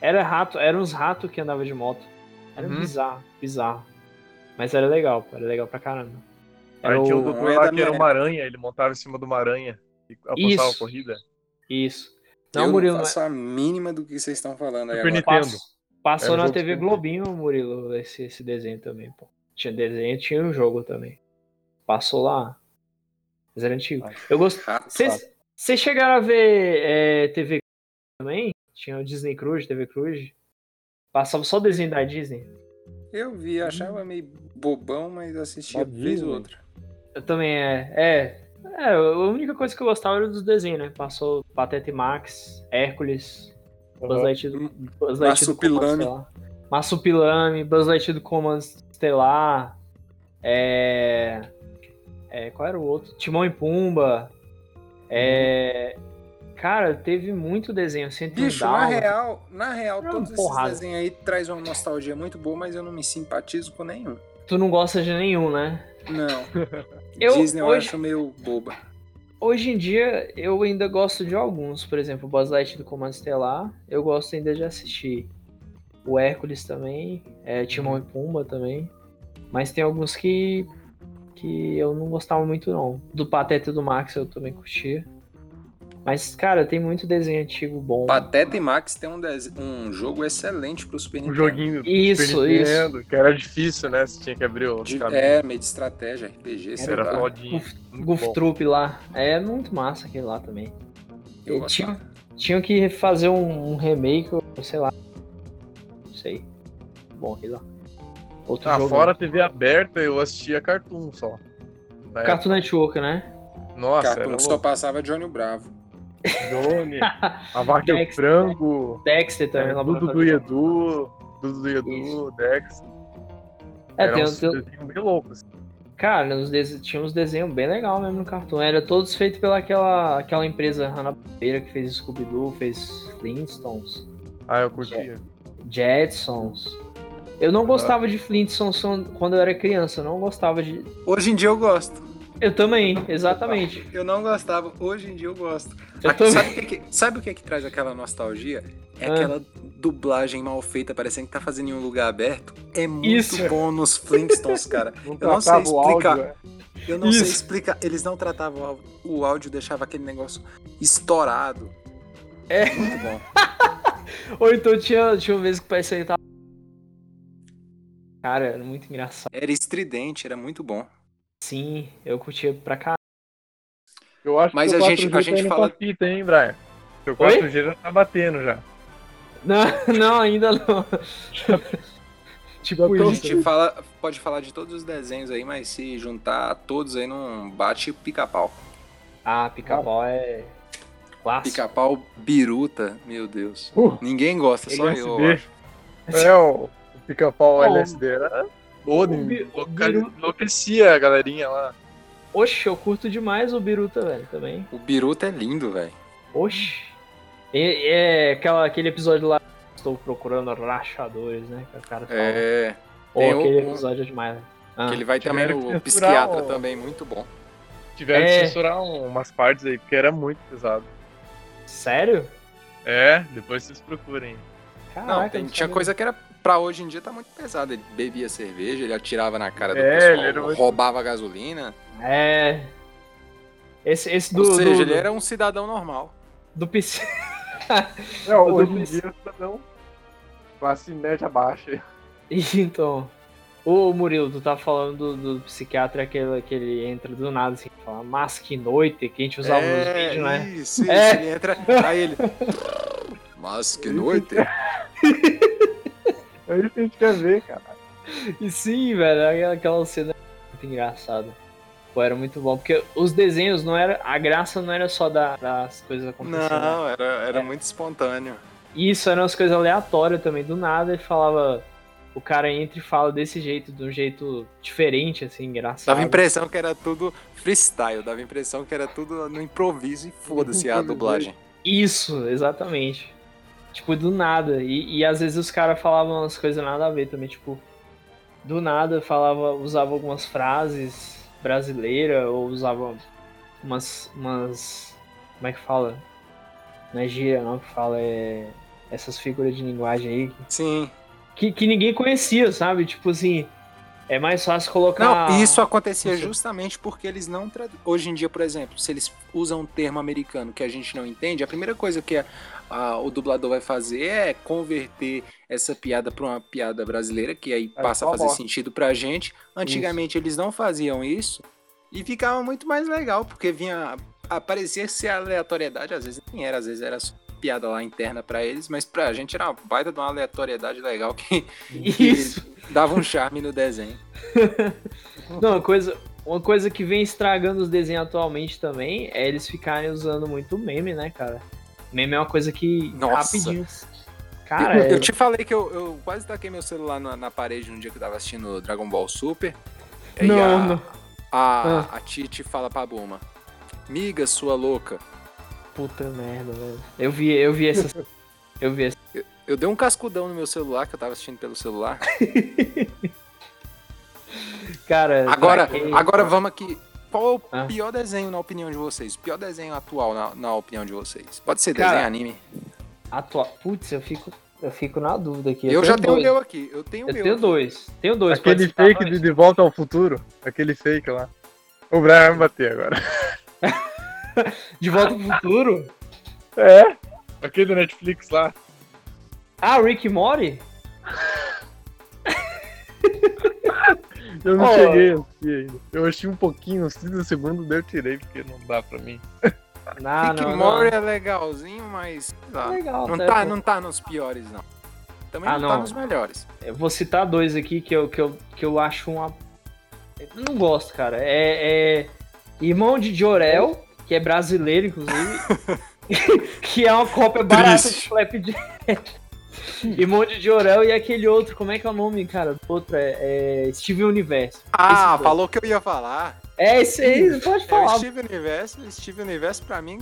era rato, eram uns ratos que andavam de moto. Era Uhum. bizarro, bizarro. Mas era legal, pô, era legal pra caramba. Era Aí tinha um o- doutor é lá que era uma aranha, ele montava em cima de uma aranha e apostava a corrida. Isso. Não, eu Murilo, não mas- faço a mínima do que vocês estão falando aí agora. Nintendo. Pass- Passou Era na TV Globinho, Murilo, esse, esse desenho também, pô. Tinha desenho, tinha o jogo também. Passou lá. Mas era antigo. Eu gosto. Vocês chegaram a ver é, TV também? Tinha o Disney Cruise, TV Cruise. Passava só desenho da Disney. Eu vi, achava meio bobão, mas assistia Tá vez ou outra. Eu também é. É. É, a única coisa que eu gostava era dos desenhos, né? Passou Pateta e Max, Hércules, Buzz Lightyear do, Buzz Lightyear do Comando. Marsupilame, Buzz Lightyear do Comando Estelar. É... é. Qual era o outro? Timão e Pumba. É. Cara, teve muito desenho. Bicho, na real, na real, Não, todos porrada. esses desenhos aí traz uma nostalgia muito boa, mas eu não me simpatizo com nenhum. Tu não gosta de nenhum, né? Não. Eu, Disney eu hoje, acho meio boba. hoje em dia, eu ainda gosto de alguns. Por exemplo, o Buzz Lightyear do Comando Estelar. Eu gosto ainda de assistir. O Hércules também. É, Timão e Pumba também. Mas tem alguns que, que eu não gostava muito, não. Do Pateta e do Max eu também curtia. Mas, cara, tem muito desenho antigo bom. Pateta e Max tem um, des- um jogo excelente pro Super Um Nintendo. joguinho do Isso, Super Nintendo, que era difícil, né? Você tinha que abrir o De- caminho. é, meio de estratégia, RPG, sei Era lá. fodinho. Muito Goof. Troop lá. É muito massa aquele lá também. Eu tinha. Tinham que fazer um, um remake, ou sei lá. Não sei. Bom, sei lá. Outro Ah, jogo. fora TV aberta, eu assistia Cartoon só. Cartoon Network, né? Nossa, Cartoon só passava Johnny Bravo. Johnny, a vaca e o Dexter. frango, Dexter também. é, Dudu do Edu, Dudu do Edu, Isso. Dex. É, Era tem, uns tem- desenhos bem loucos. Cara, nos tinha uns desenhos bem legais mesmo no Cartoon. Era todos feitos pela aquela, aquela empresa Hanna-Barbera que fez Scooby-Doo, fez Flintstones, Ah, eu curtia. Jetsons. Eu não gostava de Flintstones quando eu era criança, eu não gostava de... Hoje em dia eu gosto. Eu também, exatamente. Eu não gostava, hoje em dia eu gosto. Eu Aqui, sabe, o que que, sabe o que, que traz aquela nostalgia? É Ah. aquela dublagem mal feita, parecendo que tá fazendo em um lugar aberto. É muito Isso. bom nos Flintstones, cara. Não Eu não sei explicar. áudio, é. Eu não sei Isso. explicar. Eles não tratavam o áudio, deixava aquele negócio estourado. É. Muito bom. Ou então tinha, tinha uma vez que parecia que tava... Cara, era muito engraçado. Era estridente, era muito bom. Sim, eu curtia pra caralho. Eu acho Mas que o a gente- 4G a gente tá fala- fita, hein, Brian? Seu Oi? 4G já tá batendo já. Não, não, ainda não. tipo A isso. gente fala, pode falar de todos os desenhos aí, mas se juntar todos aí não bate pica-pau. Ah, pica-pau é clássico. Pica-pau biruta, meu Deus. Uh, Ninguém gosta, só eu. LSD. acho. É, o pica-pau Oh, LSD o enlouca- biru- enlouquecia a galerinha lá. Oxe, eu curto demais o Biruta, velho, também. O biruta é lindo, velho. Oxe. É, é aquela, aquele episódio lá. Estou procurando rachadores, né? Que o cara fala. É. Pô, tem aquele um- episódio é demais. velho. Ah, Que ele vai também no censurar psiquiatra o- também, muito bom. Tiveram É. que censurar um- umas partes aí, porque era muito pesado. Sério? É, depois vocês procurem. Caraca, Não, tem, não tinha sabia. coisa que era pra hoje em dia tá muito pesado. Ele bebia cerveja, ele atirava na cara do É, pessoal, ele era muito- roubava gasolina. É. Esse, esse do. Ou seja, do, ele era um cidadão normal. do PC. Não, Eu hoje tô em dia cidadão classe média baixa. então. Ô Murilo, tu tá falando do, do psiquiatra aquele que ele entra do nada assim, fala mas que noite que a gente usava nos vídeos, né? Isso, isso. É. Ele entra, aí ele. Mas que noite. É isso que a gente quer ver, cara. E sim, velho, aquela- aquela cena é muito engraçada. Pô, era muito bom, porque os desenhos não era. A graça não era só da- das coisas acontecendo. Não, era, era É. muito espontâneo. Isso eram as coisas aleatórias também. Do nada ele falava. O cara entra e fala desse jeito, de um jeito diferente, assim, engraçado. Dava a impressão que era tudo freestyle, dava a impressão que era tudo no improviso e foda-se a dublagem. Isso, exatamente. Tipo, do nada. E, e às vezes os caras falavam umas coisas nada a ver também, tipo. Do nada falava, usava algumas frases brasileiras, ou usava umas. umas. Como é que fala? Não é gíria não que fala, é. Essas figuras de linguagem aí. Sim. Que, que ninguém conhecia, sabe? Tipo assim. É mais fácil colocar. Não, isso acontecia isso. justamente porque eles não traduzem. Hoje em dia, por exemplo, se eles usam um termo americano que a gente não entende, a primeira coisa que a- a- o dublador vai fazer é converter essa piada para uma piada brasileira, que aí Aí passa a só fazer bosta. sentido pra gente. Antigamente eles não faziam isso e ficava muito mais legal, porque vinha. Aparecia ser aleatoriedade, às vezes nem era, às vezes era só piada lá interna pra eles, mas pra gente era uma baita de uma aleatoriedade legal que, Isso. que dava um charme no desenho. Não, uma coisa, uma coisa que vem estragando os desenhos atualmente também é eles ficarem usando muito meme, né, cara? Meme é uma coisa que Nossa. rapidinho. Cara, eu, eu é- te falei que eu, eu quase taquei meu celular na, na parede um dia que eu tava assistindo Dragon Ball Super. E Não, a, não. A, a Titi fala pra Buma: Miga, sua louca. puta merda, velho. Eu vi, eu vi essas. Eu vi essa. Eu dei um cascudão no meu celular, que eu tava assistindo pelo celular. Cara, Agora, agora vamos aqui. Qual é o Ah. pior desenho na opinião de vocês? O pior desenho atual na, na opinião de vocês? Pode ser Cara, desenho anime. Atua... Putz, eu fico, eu fico na dúvida aqui. Eu, já tenho o meu aqui. Eu tenho o Eu meu. tenho dois. Tenho dois. Aquele fake de De Volta ao Futuro. Aquele fake lá. O Brian vai me bater agora. De volta pro futuro? É? Aquele do Netflix lá. Ah, Rick e Eu não Oh. cheguei a assistir ainda. Eu achei um pouquinho, uns 30 segundos, daí eu tirei, porque não dá pra mim. Não, Rick não, Mori não. é legalzinho, mas. lá, Legal, não, tá, não tá nos piores, não. Também Ah, não, tá não. nos melhores. Eu vou citar dois aqui que eu, que eu, que eu acho uma. Eu não gosto, cara. É, é Irmão de Jorel, que é brasileiro, inclusive. que é uma cópia barata Triste. de Flapjack. Irmão de Jorel e aquele outro, como é que é o nome, cara? O outro é, é Steven Universo. Ah, falou que eu ia falar. É esse aí, pode É o falar. Steve Universo. Steve Universo, pra mim,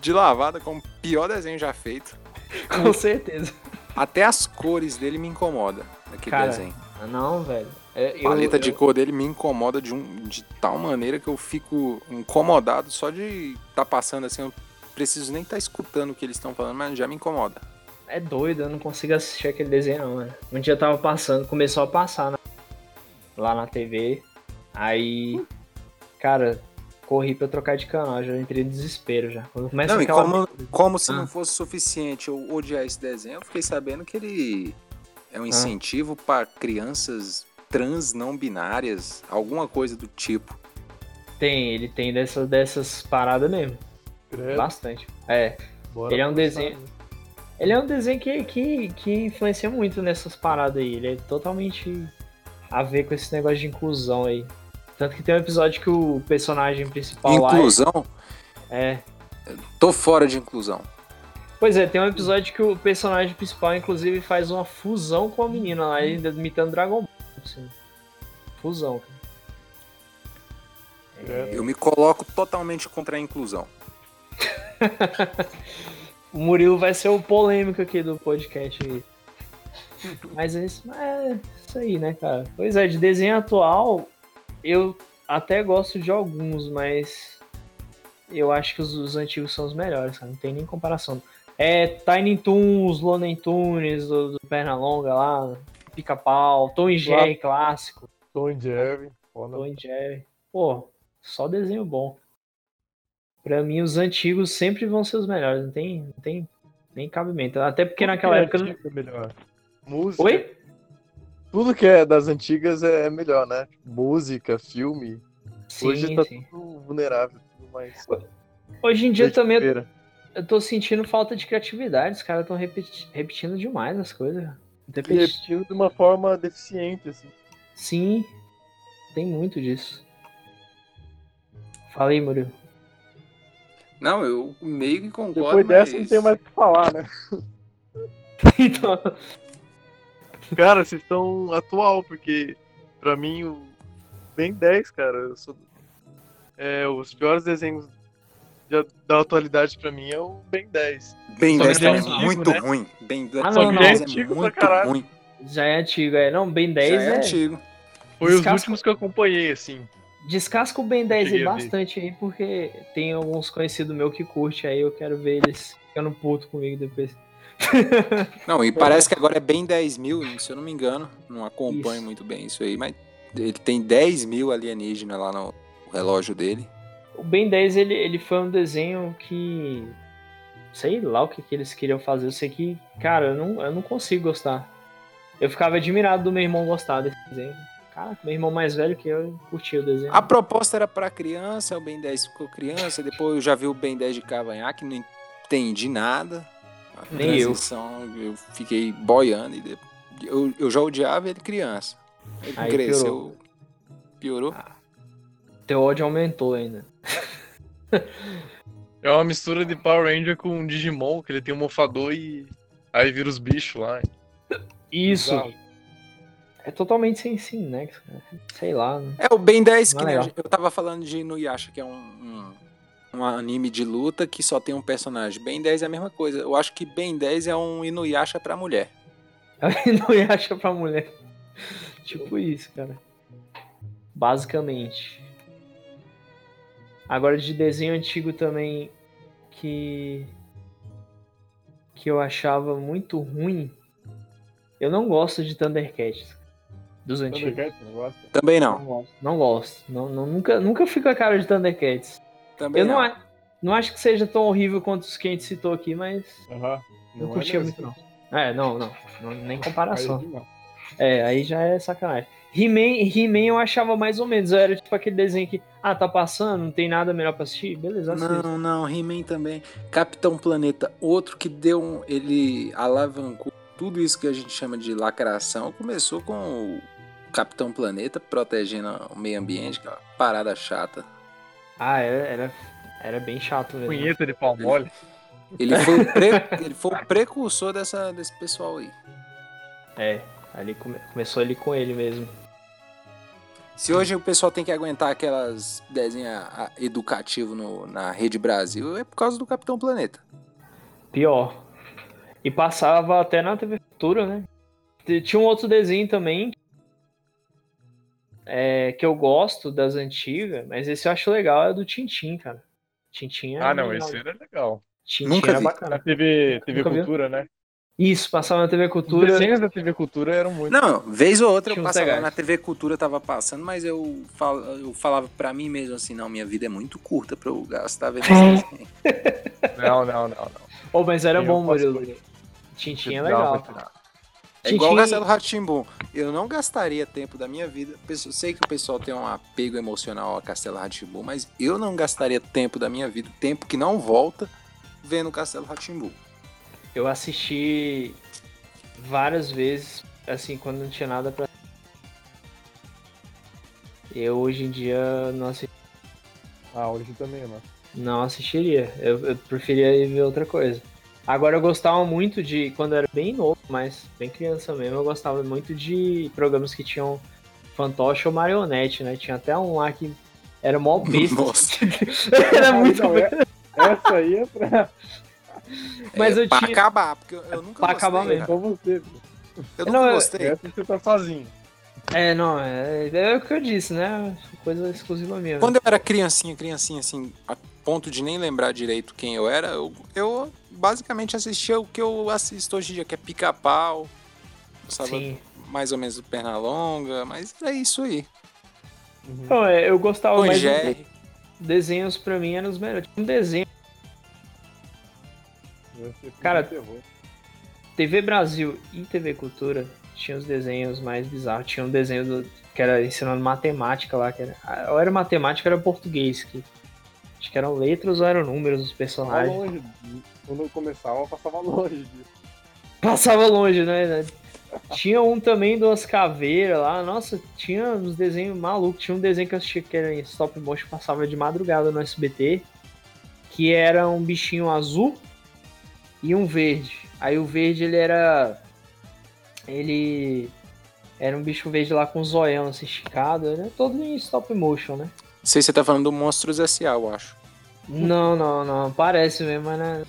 de lavada, como o pior desenho já feito. Com certeza. Até as cores dele me incomodam. Aquele Cara, desenho. Ah, Não, velho. É, A eu- paleta de eu- cor dele me incomoda de, um, de tal maneira que eu fico incomodado só de tá passando assim. Eu preciso nem estar escutando o que eles estão falando, mas já me incomoda. É doido, eu não consigo assistir aquele desenho não, mano. Um dia eu tava passando, começou a passar na- lá na TV. Aí, cara, corri pra trocar de canal, já entrei em desespero já. Quando começa Não, e aquela... como, como se Ah. não fosse suficiente eu odiar esse desenho, eu fiquei sabendo que ele é um incentivo pra crianças trans não binárias, alguma coisa do tipo. Tem, ele tem dessa, dessas paradas mesmo. Credo, Bastante. É. bora ele é um desenho- Ele é um desenho que, que, que influencia muito nessas paradas aí. Ele é totalmente a ver com esse negócio de inclusão aí. Tanto que tem um episódio que o personagem principal lá. Inclusão? É. Tô fora de inclusão. Pois é, tem um episódio que o personagem principal, inclusive, faz uma fusão com a menina lá, ainda imitando Dragon Ball. assim. Fusão, cara. Credo. Eu me coloco totalmente contra a inclusão. O Murilo vai ser o polêmico aqui do podcast. Mas é isso, é isso aí, né, cara? Pois é, de desenho atual, eu até gosto de alguns, mas eu acho que os, os antigos são os melhores, cara. Não tem nem comparação. É Tiny Toons, Looney Tunes, do, do Pernalonga lá, Pica-Pau, Tom e Jerry clássico, Tom e Jerry. Tom e Jerry. Pô, só desenho bom. Pra mim, os antigos sempre vão ser os melhores, não tem, não tem nem cabimento. Até porque Tudo naquela que é época. não- é melhor. Música. Oi? Tudo que é das antigas é melhor, né? Música, filme. Sim, Hoje tá sim. tudo vulnerável, tudo mais. Hoje em dia também eu- tô sentindo falta de criatividade. Os caras estão repetindo demais as coisas. Repeti- repetindo de uma forma deficiente, assim. Sim, tem muito disso. Fala aí, Murilo. Não, eu meio que concordo, Depois dessa mas... não tem mais o que falar, né? então, Cara, vocês estão atual, porque pra mim o Ben 10, cara, eu sou... é, os piores desenhos de- da atualidade pra mim é o Ben 10. Ben Só 10 que também é é antigo, muito né? ruim. Ben 10 Ah, não, não. é Antigo pra muito caralho. ruim. já é antigo. É. Não, Ben 10 Já é é. antigo. Foi os Descasca- últimos que eu acompanhei, assim. Descasca o Ben 10 aí bastante aí, porque tem alguns conhecidos meus que curte aí. Eu quero ver eles ficando puto comigo depois. Não, e parece que agora é bem 10 mil, se eu não me engano. Não acompanho Isso. muito bem isso aí, mas ele tem 10 mil alienígenas lá no relógio dele. O Ben 10 ele, ele foi um desenho que. Sei lá o que, que eles queriam fazer. Eu sei que, cara, eu não, eu não consigo gostar. Eu ficava admirado do meu irmão gostar desse desenho. Cara, meu irmão mais velho que eu curtia o desenho. A proposta era pra criança, o Ben 10 ficou criança, depois eu já vi o Ben 10 de Cavanhaque, não entendi nada. A Nem eu. transição, eu. fiquei boiando e de- eu, eu já odiava ele criança. Ele Aí cresceu, piorou. Teu ódio aumentou ainda. É uma mistura de Power Ranger com Digimon, que ele tem um mofador e aí vira os bichos lá. Isso. Exato. É totalmente sem sim, né? Sei lá. né? É o Ben 10 que é gente- eu tava falando de Inuyasha, que é um, um, um anime de luta que só tem um personagem. Ben 10 é a mesma coisa. Eu acho que Ben 10 é um Inuyasha pra mulher. não ia achar pra mulher. Tipo isso, cara. Basicamente. Agora de desenho antigo também que que eu achava muito ruim. Eu não gosto de Thundercats. Dos antigos. Não? Também Não não. gosto. Não gosto. Não, não- nunca, nunca fico a cara de Thundercats. Também Eu não, não. não acho que seja tão horrível quanto os que a gente citou aqui, mas Aham. não, é curtia mesmo. muito não. É, não, não. não nem é comparação. É, aí já é sacanagem. He-Man He eu achava mais ou menos. Era tipo aquele desenho que, ah, tá passando, não tem nada melhor pra assistir. Beleza, assisto. Não, não, He-Man também. Capitão Planeta, outro que deu um. Ele alavancou tudo isso que a gente chama de lacração. Começou com o Capitão Planeta protegendo o meio ambiente, aquela parada chata. Ah, era, era, era bem chato mesmo. Punheta de pau mole. Ele foi, o pre- ele foi o precursor dessa, desse pessoal aí. É, ali come- começou ali com ele mesmo. Se hoje o pessoal tem que aguentar aquelas desenhos educativos no, na Rede Brasil, é por causa do Capitão Planeta. Pior. E passava até na TV Futura, né? Tinha um outro desenho também. É, que eu gosto das antigas, mas esse eu acho legal, é do Tintim, cara. Tintim é Ah, não, legal. esse era legal. Tintim Nunca era vi. Na bacana. TV, TV Nunca viu? Cultura, né? Isso, passava na TV Os Cultura. desenhos da TV Cultura eram muito. Não, vez ou outra eu Tinha uns passava na TV Cultura, tava passando, mas eu, fal, eu falava pra mim mesmo assim, não, minha vida é muito curta pra eu gastar vendo. Não, não, não, não. Oh, mas era Eu bom, Murilo. Tintim é legal. É igual o Castelo Ratimbum. Eu não gastaria tempo da minha vida. Pessoal- Sei que o pessoal tem um apego emocional a Castelo Ratimbum, mas eu não gastaria tempo da minha vida, tempo que não volta, vendo Castelo Ratimbum. Eu assisti várias vezes, assim, quando não tinha nada pra. Eu hoje em dia não, assi- Ah, hoje também, mano. não assistiria. Eu, eu preferia ir ver outra coisa. Agora eu gostava muito de. Quando eu era bem novo, mas bem criança mesmo, eu gostava muito de programas que tinham fantoche ou marionete, né? Tinha até um lá que era mó besta. Nossa. era muito. Não, é- essa aí é pra, Mas é, eu pra tinha- acabar, porque eu, eu nunca Pra gostei. acabar mesmo. pra você. Eu Não, nunca eu- gostei. Essa você tá sozinho. É, não, é, é o que eu disse, né? Coisa exclusiva minha. Quando eu era criancinha, criancinha, assim, ponto de nem lembrar direito quem eu era, eu, eu basicamente assistia o que eu assisto hoje em dia, que é pica-pau. Gostava Sim. mais ou menos do Pernalonga, mas é isso aí. Não, é, eu gostava Tom mais de Jerry. desenhos pra mim eram os melhores. Tinha um desenho, Cara. TV Brasil e TV Cultura tinha os desenhos mais bizarros. Tinha um desenho do- que era ensinando matemática lá, que era, ou era matemática ou era português, que acho que eram letras ou eram números dos Passava personagens. longe. Quando eu começava, eu passava longe disso. Passava longe, né? Tinha um também das caveiras lá, nossa, tinha uns desenhos malucos. Tinha um desenho que eu assistia que era em stop motion, passava de madrugada no SBT, que era um bichinho azul e um verde. Aí o verde ele era. Ele. Era um bicho verde lá com um zoião assim, esticado, era todo em stop motion, né? Não sei se você tá falando do Monstros S.A., eu acho. Não, não, não, parece mesmo, mas né?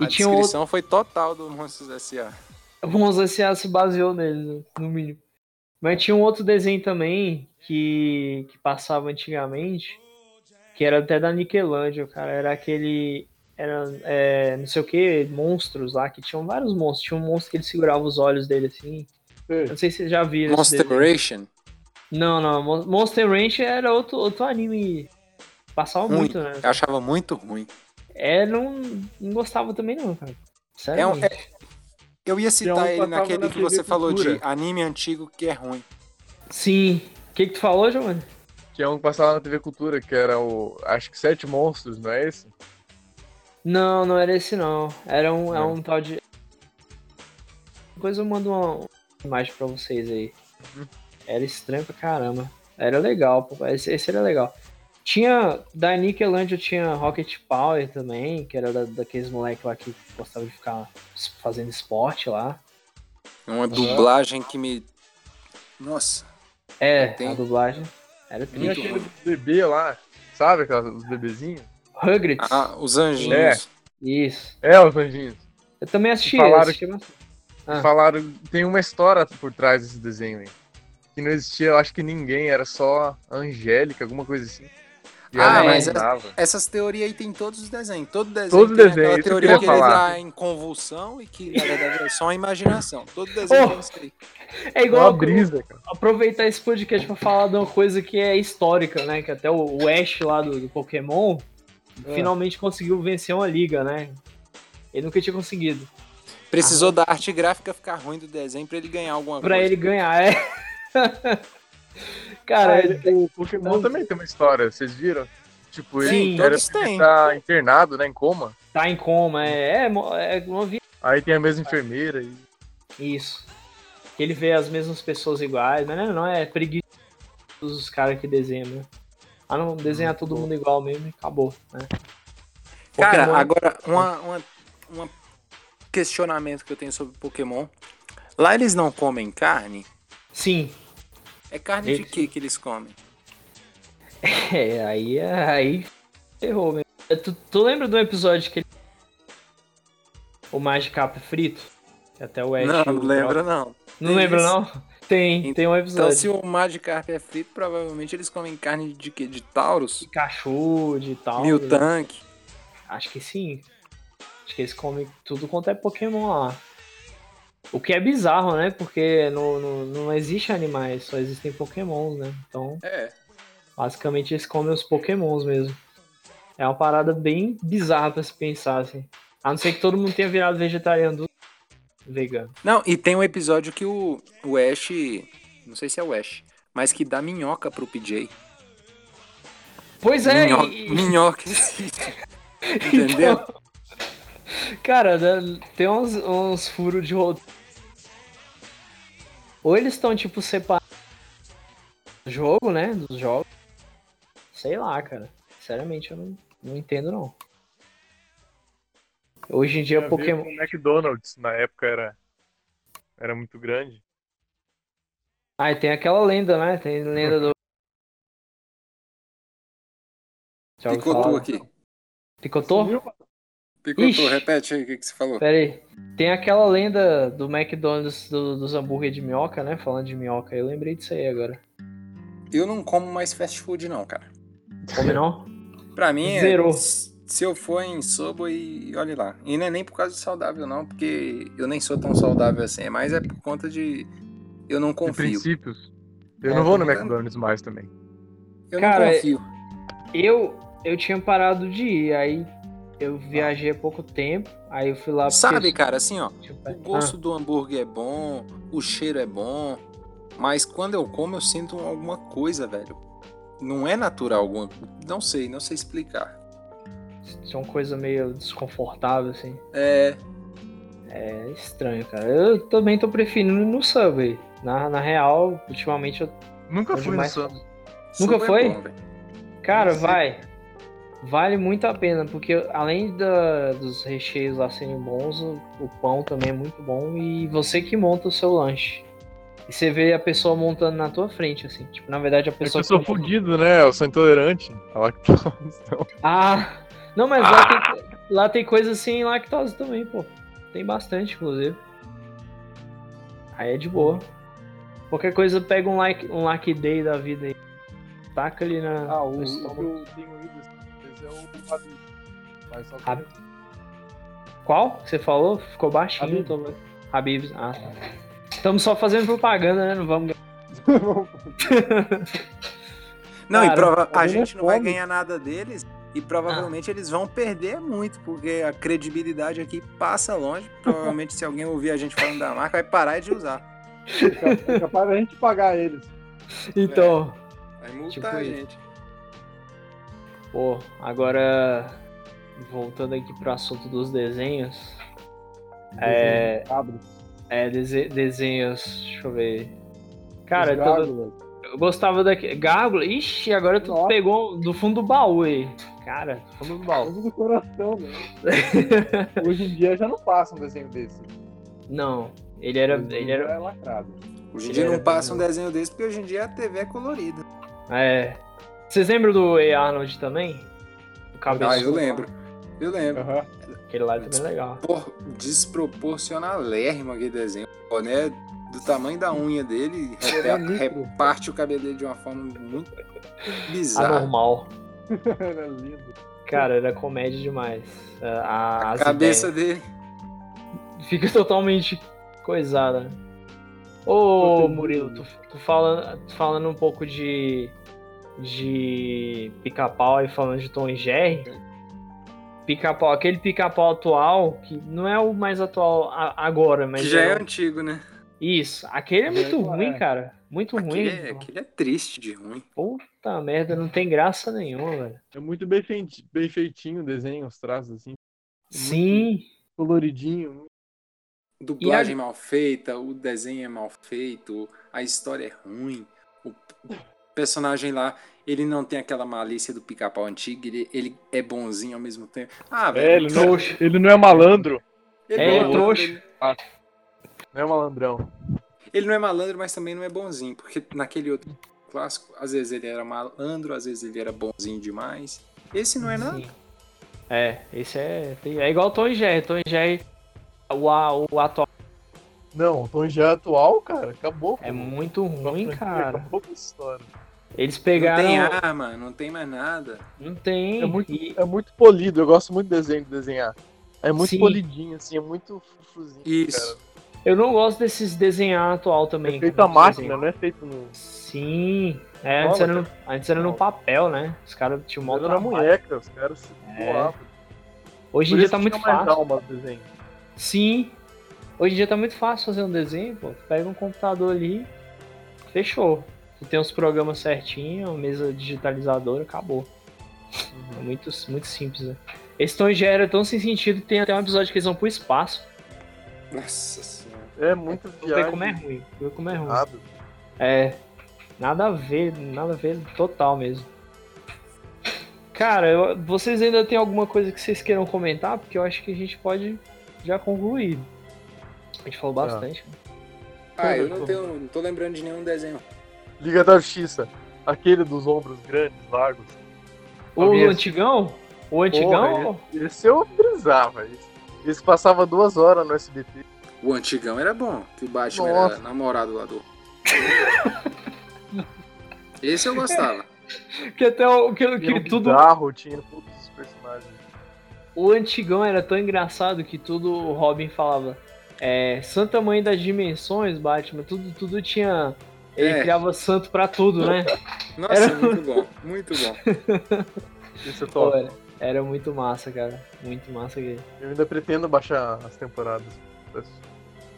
E a tinha um outro. descrição foi total do Monstros S.A. O Monza S.A. se baseou nele, no mínimo. Mas tinha um outro desenho também que, que passava antigamente, que era até da Nickelodeon, cara. Era aquele. Era é, não sei o que, monstros lá, que tinham vários monstros. Tinha um monstro que ele segurava os olhos dele assim. Eu não sei se vocês já viram. esse Monster desenho. Ration. Não, não. Mon- Monster Ranch era outro, outro anime. Passava Ruim. muito, né? Eu achava muito ruim. É, não, não gostava também, não, cara. Sério. É um- Eu ia citar ele naquele na que você falou de Cultura. anime antigo que é ruim. Sim. O que, que tu falou, Giovanni? Que é um que passava na TV Cultura, que era o. Acho que Sete Monstros, não é esse? Não, não era esse não. Era um, é Não. um tal de. Depois eu mando uma imagem pra vocês aí. Uhum. Era estranho pra caramba. Era legal, pô. Esse, esse era legal. Tinha. Da Nickelodeon tinha Rocket Power também, que era da, daqueles moleques lá que gostavam de ficar fazendo esporte lá. Uma dublagem que me. Nossa. É, Tem. a dublagem. Era Tinha triste. aquele bebê lá, sabe? Aquelas, os bebezinhos? Rugrats. Ah, os anjinhos. Isso. É, os anjinhos. Eu também assisti. Falaram assisti bastante. Ah. Falaram. Tem uma história por trás desse desenho aí. Que não existia, eu acho que ninguém, era só a Angélica, alguma coisa assim. E Ah, mas imaginava. Essas teorias aí tem todos os desenhos. Todo desenho Todo tem desenho, aquela que teoria que, queria ele falar. tá em convulsão e que na verdade é só uma imaginação. Todo desenho Oh. tem isso aí. É É igual uma brisa, cara. aproveitar esse podcast pra falar de uma coisa que é histórica, né? Que até o, Ash lá do, do Pokémon É. finalmente conseguiu vencer uma liga, né? Ele nunca tinha conseguido. Precisou da arte gráfica ficar ruim do desenho pra ele ganhar alguma Pra coisa. ele ganhar, é. Cara, Ah, é- ele- o Pokémon também tem uma história, vocês viram? Tipo, ele Sim, era têm. tá internado, né, em coma. tá em coma, é, é, é vida. Aí tem a mesma enfermeira e Isso. Ele vê as mesmas pessoas iguais, mas não, não é preguiça dos caras que desenham, né? Ah, não, desenhar todo mundo igual mesmo e acabou, né? Cara, Pokémon- agora, uma, uma, uma questionamento que eu tenho sobre Pokémon. Lá eles não comem carne? Sim. É carne de Eles- que que eles comem? É, aí, aí errou mesmo. É, Tu, tu lembra do episódio que ele... O Magikarp frito? Que até o Ash... não, não lembro não. Não Tem lembra isso? não? Tem, tem um Então episódio. se o Magikarp é frito, provavelmente eles comem carne de quê? De Taurus? Pikachu, de tal. Miltank? Acho que sim. Acho que eles comem tudo quanto é Pokémon lá. O que é bizarro, né? Porque no, no- não existe animais, só existem Pokémons, né? Então, É. basicamente, eles comem os Pokémons mesmo. É uma parada bem bizarra pra se pensar, assim. A não ser que todo mundo tenha virado vegetariano do vegano. Não, e tem um episódio que o, o Ash, não sei se é o Ash, mas que dá minhoca pro PJ. Pois é, Minhoca, e- minhoca. Entendeu? Então, cara, né, tem uns, uns furos de roteiro. Ou eles estão, tipo, separados do jogo, né? Dos jogos. Sei lá, cara. Sinceramente, eu não, não entendo, não. Hoje em dia, ver Pokémon. o McDonald's, na época era, era muito grande. Ah, e tem aquela lenda, né? Tem lenda do. Picotou aqui. Picotou? Picotou, repete aí o que, que você falou. Pera aí. Tem aquela lenda do McDonald's do- dos hambúrguer de minhoca, né? Falando de minhoca, eu lembrei disso aí agora. Eu não como mais fast food não, cara. Come não? Pra mim, é- Zerou. se eu for em Subway, olhe lá. E não é nem por causa de saudável não, porque eu nem sou tão saudável assim. Mas é por conta de... Eu não De confio. princípios. Eu É, não vou no ligado. McDonald's mais também. Eu Cara, não confio. Eu, eu tinha parado de ir, aí eu viajei há pouco tempo, aí eu fui lá porque- Sabe, cara, assim, ó. O gosto do hambúrguer é bom, o cheiro é bom, mas quando eu como eu sinto alguma coisa, velho. Não é natural alguma. Não sei, não sei explicar. Ah, Tinha uma coisa meio desconfortável, assim. É. É estranho, cara. Eu também tô preferindo ir no Subway. Na, na real, ultimamente eu. Nunca fui no mais- Subway. Nunca super foi? bom, velho. Cara, vai. Vale muito a pena, porque além da- dos recheios lá serem bons, o, o pão também é muito bom e você que monta o seu lanche. E você vê a pessoa montando na tua frente, assim. Tipo, na verdade a É pessoa. eu sou fudido, né? Eu sou intolerante à lactose. Então, Ah! Não, mas lá, tem, lá tem coisa sem lactose também, pô. Tem bastante, inclusive. Aí é de boa. Qualquer coisa, pega um like, um like day da vida aí. Taca ali na. Ah, o, o que eu tenho ido é o Habib. Mas só. Qual? que Você falou? Ficou baixinho. Habib. Tô... Habib. Ah, tá. Estamos só fazendo propaganda, né? Não vamos. Não, e Cara, prova- a gente não vai ganhar nada deles e provavelmente eles vão perder muito, porque a credibilidade aqui passa longe. Provavelmente, se alguém ouvir a gente falando da marca, vai parar de usar. É capaz da gente pagar eles. Então. Vai multar Tipo a gente. Pô, agora. Voltando aqui pro assunto dos desenhos. É. Abre. É, dese- desenhos. Deixa eu ver. Cara, eu, gostava daquele. Gárgula? Ixi, agora tu Nossa. pegou do fundo do baú aí. Cara, do fundo do baú. Coisa do coração, né? Hoje em dia já não passa um desenho desse. Não, ele era. Hoje em Ele dia era. é lacrado. Hoje em dia não passa um desenho desse, porque hoje em dia a TV é colorida. É. Vocês lembram do A. Arnold também? O cabeçudo. Ah, eu lembro. Eu lembro. Aham. Aquele lá também é legal. Por, desproporcionalérrimo aquele desenho. O boné do tamanho da unha dele reparte o cabelo dele de uma forma muito bizarra. Anormal. Era lindo. Cara, era comédia demais. A, A cabeça ideias. dele. Fica totalmente coisada. Ô. Murilo, tu, tu falando, tu falando um pouco de. De pica-pau e falando de Tom e Jerry. Pica-pau, aquele pica-pau atual, que não é o mais atual a- agora, mas Que já é é o- antigo, né? Isso, aquele é muito É. ruim, cara. Muito ruim. Aquele é, aquele é triste de ruim. Puta merda, não tem graça nenhuma, velho. É muito bem, feiti- bem feitinho o desenho, os traços assim. Sim. Coloridinho. Dublagem mal feita, o desenho é mal feito, a história é ruim. O personagem lá, ele não tem aquela malícia do pica-pau antigo, ele, ele é bonzinho ao mesmo tempo. Ah, velho. É, ele não, ele não é malandro. ele é, é malandro, trouxa. ele- Não é malandrão. Ele não é malandro, mas também não é bonzinho, porque naquele outro clássico, às vezes ele era malandro, às vezes ele era bonzinho demais. Esse não é nada. Sim. É, esse é. É igual o Tom Jerry. Tom Jerry, o, a- o atual Não, o Tom Jerry atual, cara, acabou. é muito ruim, cara. Acabou com essa história. Eles Não pegaram. tem arma, não tem mais nada. Não tem. É muito, E- é muito polido, eu gosto muito de desenho de desenhar. É muito Sim. polidinho, assim, é muito frufruzinho. Isso. Eu não gosto desses desenhar atual Cara. também. É feito cara, a máquina, desenho. não é feito no. Sim. É, antes, era no, antes era no papel, né? Os caras tinham mó Era munheca, os caras se É. doavam. Hoje em dia tá muito fácil. alma do desenho. Sim. Hoje em dia tá muito fácil fazer um desenho, pô. Tu pega um computador ali, fechou. Tu tem os programas certinho, uma mesa digitalizadora, acabou. É muito, muito simples, né? Esse Tom e Jerry é tão sem sentido que tem até um episódio que eles vão pro espaço. Nossa senhora. É muito vê viagem. como é ruim. Vê como é ruim. errado. É. Nada a ver, nada a ver total mesmo. Cara, eu- vocês ainda tem alguma coisa que vocês queiram comentar? Porque eu acho que a gente pode já concluir. A gente falou bastante. Ah, eu não, tenho, não tô lembrando de nenhum desenho. Liga da Justiça. Aquele dos ombros grandes, largos. O antigão? O antigão? Porra, esse eu brisava. Esse, esse passava duas horas no SBT. O antigão era bom, que o Batman Nossa. era namorado lá do. Esse eu gostava. que até o que, que um tudo. bizarro, tinha todos os personagens. O antigão era tão engraçado que tudo o Robin falava. É, Santa Mãe das Dimensões, Batman, tudo, tudo tinha. Ele É. criava santo pra tudo, né? Nossa, Era- muito bom, muito bom. Esse é Pô, top. era, era muito massa, cara. Muito massa aquele. Eu ainda pretendo baixar as temporadas.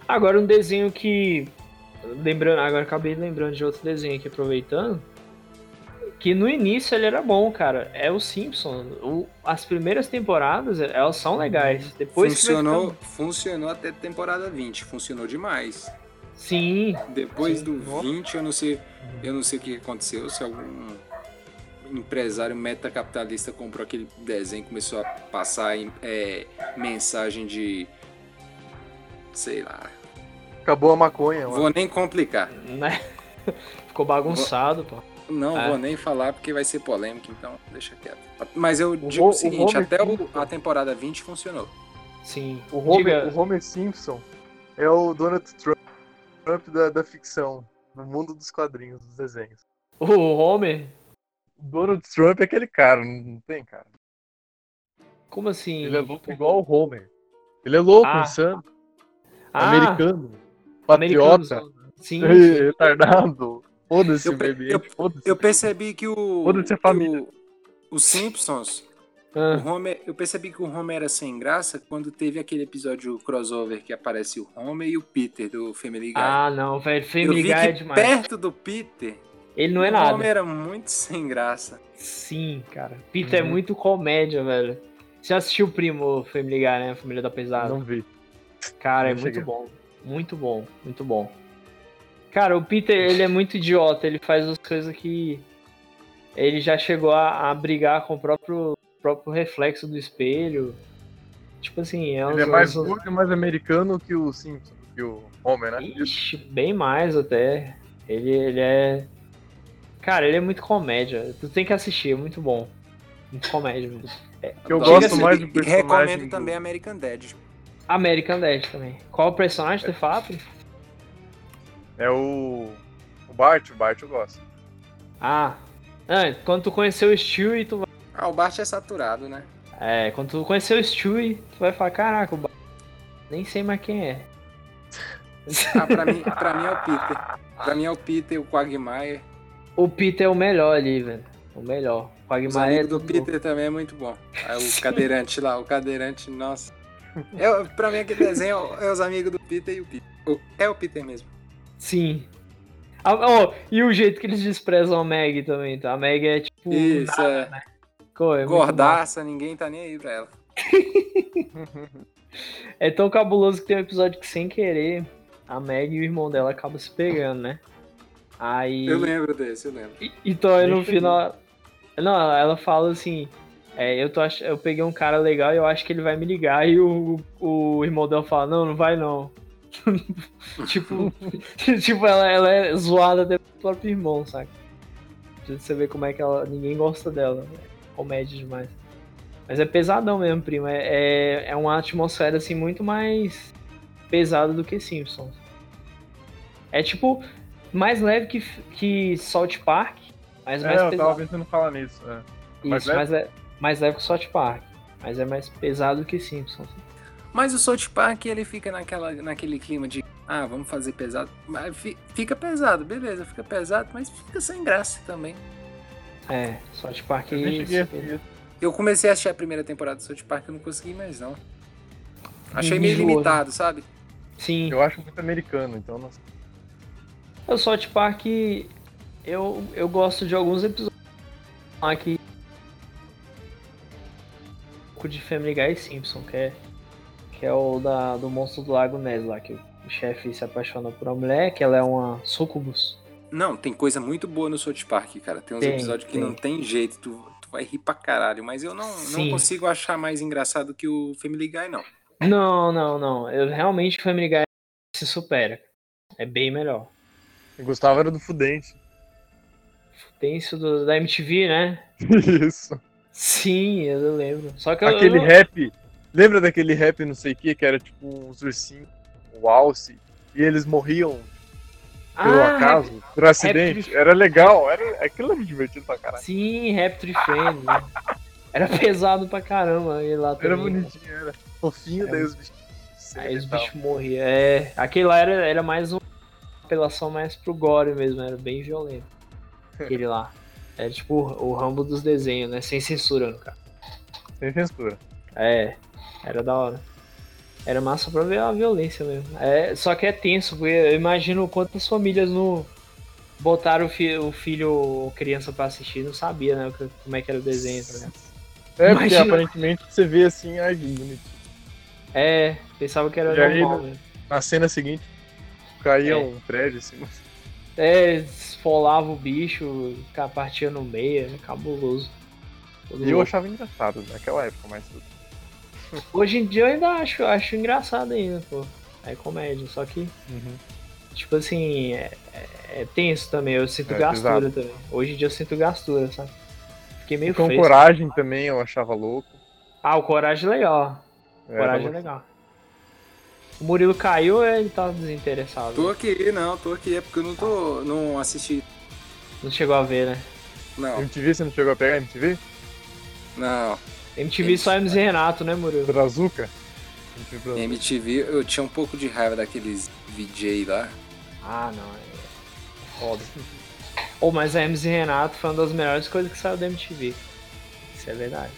Agora um desenho que. Lembrando, agora acabei lembrando de outro desenho aqui, aproveitando. Que no início ele era bom, cara. É o Simpson. O- as primeiras temporadas, elas são legais. Depois funcionou, ficando- funcionou até temporada 20, funcionou demais. Sim. Depois Sim, do nossa. 20, eu não sei, eu não sei o que aconteceu, se algum empresário metacapitalista comprou aquele desenho e começou a passar em- é, mensagem de sei lá. Acabou a maconha, mano. Vou nem complicar. Né? Ficou bagunçado, pô. Não É. vou nem falar porque vai ser polêmico, então deixa quieto. Mas eu O digo o, seguinte, até o- Simpson- a temporada 20 funcionou. Sim. O Homer, Diga- o Homer Simpson é o Donald Trump, Trump da, da ficção, no mundo dos quadrinhos, dos desenhos. O Homer? O Donald Trump é aquele cara, não, tem, cara. Como assim? Ele é louco igual o Homer. Ele é louco, Ah. insano, Ah, americano, americano. patriota, Sim. retardado. Foda-se o bebê, eu-. Eu percebi que o. Foda-se a família. o- Os Simpsons, o Ah, Homer, eu percebi que o Homer era sem graça quando teve aquele episódio crossover que aparece o Homer e o Peter do Family Guy. ah, não, velho. eu Family vi Guy é demais. perto do Peter, Ele não é o nada. Homer era muito sem graça. Sim, cara. Peter é Uhum. muito comédia, velho. Você assistiu o Primo Family Guy, né? Família da Pesada. Não vi. Cara, é não muito cheguei. bom. Muito bom, muito bom. Cara, o Peter, ele é muito idiota. Ele faz as coisas que... Ele já chegou a, a brigar com o próprio, próprio reflexo do espelho. Tipo assim, é uns... Ele é mais uns- e mais americano que o Simpson, que o Homer, né? Ixi, bem mais até. Ele, ele é... Cara, ele é muito comédia. Tu tem que assistir, é muito bom. Muito comédia mesmo. Que eu gosto mais do e personagem. Recomendo do- também American Dad. American Dad também. Qual o personagem, de fato? É o. O Bart, o Bart eu gosto. Ah. ah, quando tu conheceu o Stewie, tu. Ah, o Bart é saturado, né? É, quando tu conheceu o Stewie, tu vai falar, caraca, o Ba- nem sei mais quem é. Ah, pra mim, pra mim é o Peter. Pra mim é o Peter, o Quagmire. O Peter é o melhor ali, velho. O melhor. O Quagmire é do Peter também é muito bom. Aí o cadeirante lá, o cadeirante, nossa. É, pra mim aquele desenho é os amigos do Peter e o Peter. É o Peter mesmo. Sim. Ah, oh, e o jeito que eles desprezam a Meg também, tá? A Meg é tipo. Isso, nada, é. né? Pô, é Gordaça, ninguém tá nem aí pra ela. É tão cabuloso que tem um episódio que, sem querer, a Meg e o irmão dela acabam se pegando, né? Aí. Eu lembro desse, eu lembro. E- Então aí no final. Não, ela- fala assim. É, eu, tô ach... eu peguei um cara legal e eu acho que ele vai me ligar. E o, o irmão dela fala, não, não vai não. tipo, tipo, ela, ela é zoada até pelo próprio irmão, saca? Você vê como é que ela. Ninguém gosta dela. Comédia demais. Mas é pesadão mesmo, primo. É, é, é uma atmosfera assim muito mais pesada do que Simpsons. É tipo mais leve que, que Salt Park, mas É, mais eu pesado. tava pensando falar nisso. É. mais Isso, leve? mais, le- mais leve que Salt Park. Mas é mais pesado que Simpsons. Mas o South Park, ele fica naquela, naquele clima de, ah, vamos fazer pesado. Fica pesado, beleza, fica pesado, mas fica sem graça também. É, Salt Park Eu. Eu comecei a assistir a primeira temporada do South Park, eu não consegui mais não. Achei meio né? limitado, sabe? Sim. Eu acho muito americano, então não O Salt Park, eu, eu gosto de alguns episódios lá que. De Family Guy e Simpson, que é, que é o da, do Monstro do Lago Ness lá, que o chefe se apaixona por uma mulher, que ela é uma sucubus. Não, tem coisa muito boa no South Park, cara. Tem uns Tem, episódios que tem. não tem jeito, tu, tu vai rir pra caralho. Mas eu não, não consigo achar mais engraçado que o Family Guy, não. Não, não, não. Eu realmente Family Guy se supera. É bem melhor. Eu gostava era do Fudente. Tem isso do, da MTV, né? Isso. Sim, eu lembro. Só que eu- Aquele eu, rap. Lembra daquele rap não sei o que, que era tipo uns ursinhos, o alce, e eles morriam pelo Ah, acaso, por acidente. Rap- Era legal, era, aquilo era divertido pra caralho. Sim, Raptor Friend. né? Era pesado pra caramba ele lá Era também. bonitinho, era fofinho, É. daí os bichos. Aí os bichos morriam. É, aquele lá era, era mais uma apelação mais pro gore mesmo, era bem violento. Aquele lá. Era tipo o, o Rambo dos desenhos, né? Sem censura, no caso. Sem censura. É, era da hora. Era massa pra ver a violência mesmo. É, só que é tenso, porque eu imagino quantas famílias no botaram o, fi- o filho ou criança pra assistir não sabia, né? Como é que era o desenho, tá? É, porque Imagina. aparentemente você vê assim, ai, que. É, pensava que era E aí, normal né? mesmo. Na cena seguinte, caía É. um prédio assim. É, esfolava o bicho, partia no meio, é cabuloso. Todo E eu achava engraçado naquela época, mas Hoje em dia eu ainda acho, acho engraçado ainda, pô. É comédia, só que, Uhum. tipo assim, é, é- é tenso também, eu sinto É, gastura também. Hoje em dia eu sinto gastura, sabe? Fiquei meio com fresco. coragem também eu achava louco. Ah, o Coragem é legal. Era Coragem é legal. O Murilo caiu ou ele tá desinteressado? Tô aqui, não, tô aqui, é porque eu não tô. não assisti. Não chegou a ver, né? Não, MTV, você não chegou a pegar MTV? não. MTV só MC Renato, né, Murilo? Brazuca? MTV Brazuca. MTV, eu tinha um pouco de raiva daqueles VJ lá. Ah, não. É foda. Ou mas a MC Renato foi uma das melhores coisas que saiu da MTV. Isso é verdade.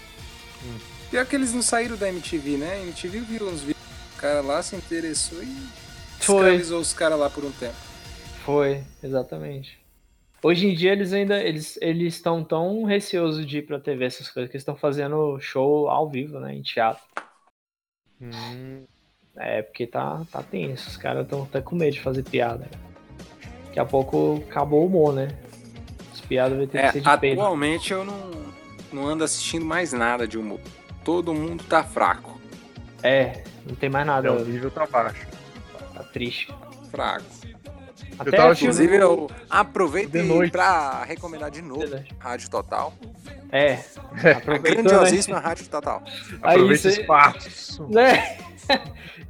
Pior que eles não saíram da MTV, né? A MTV viu uns vídeos do cara lá, se interessou e Foi. escravizou os caras lá por um tempo. Foi, exatamente. Hoje em dia eles ainda eles eles estão tão receosos de ir pra TV essas coisas que eles estão fazendo show ao vivo, né, em teatro. Hum, É, porque tá tá tenso, os caras estão até com medo de fazer piada. Daqui a pouco acabou o humor, né? As piadas vai ter É, que ser de peito. atualmente eu não, não ando assistindo mais nada de humor. Todo mundo tá fraco. É, não tem mais nada, é, o nível tá baixo. tá triste. Fraco. Até tava filme- Inclusive, eu aproveito pra recomendar de novo. Rádio Total. É, A aproveitando, né? grandiosíssima Rádio Total. Aí Aproveita cê- o espaço. né?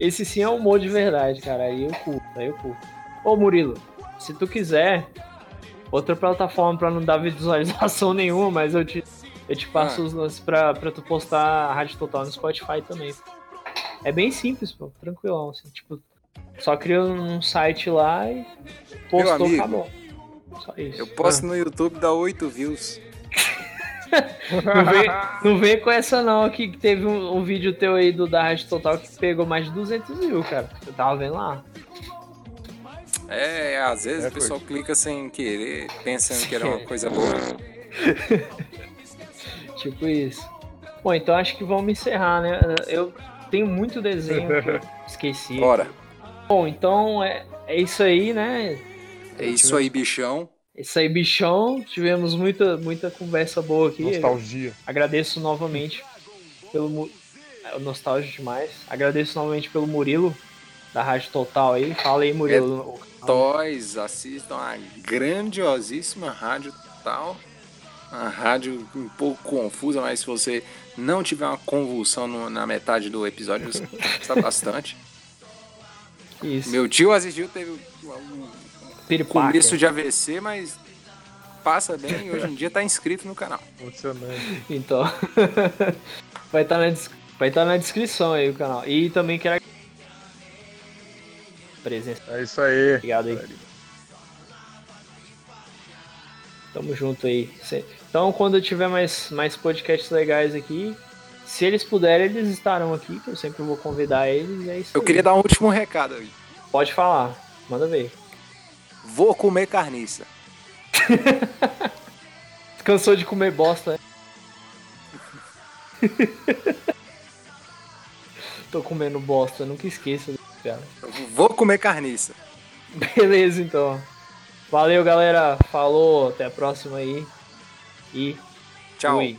Esse sim é um humor de verdade, cara. Aí eu curto, aí eu curto. Ô Murilo, se tu quiser, outra plataforma pra não dar visualização nenhuma, mas eu te, eu te passo Ah. os lances pra, pra tu postar a Rádio Total no Spotify também. É bem simples, pô, tranquilão, assim, tipo, só cria um site lá e postou, amigo, acabou. Só isso. Eu posto no YouTube, dá 8 views. Não vem, não vem com essa não, que teve um, um vídeo teu aí do da Rádio Total que pegou mais de 200 mil, cara. Eu tava vendo lá. É, às vezes É, o pessoal clica sem querer, pensando que era uma coisa boa. Tipo isso. Bom, então acho que vamos encerrar, né? Eu tenho muito desenho que eu esqueci. Bora. Bom, então é, é isso aí, né? É isso aí, bichão. Isso aí, bichão. Tivemos muita, muita conversa boa aqui. Nostalgia. Agradeço novamente pelo. É, Nostálgico demais. Agradeço novamente pelo Murilo, da Rádio Total aí. Fala aí, Murilo. Toys, assistam a grandiosíssima rádio tal. Uma rádio um pouco confusa, mas se você não tiver uma convulsão no- na metade do episódio, você está bastante. Isso. Meu tio assistiu, teve um Piripaca. começo de AVC, mas passa bem e hoje em dia tá inscrito no canal. Emocionante. Então. vai estar na, des- vai tá na descrição aí o canal. E também quero. Presença. É isso aí. Obrigado aí. Tamo junto aí. Então, quando eu tiver mais, mais podcasts legais aqui, se eles puderem, eles estarão aqui, que eu sempre vou convidar eles. É isso Eu aí. queria dar um último recado aí. Pode falar, manda ver. Vou comer carniça. Cansou de comer bosta, né? Tô comendo bosta, nunca esqueça, cara. Vou comer carniça. Beleza, então. Valeu, galera. Falou, até a próxima aí. E Tchau. fui.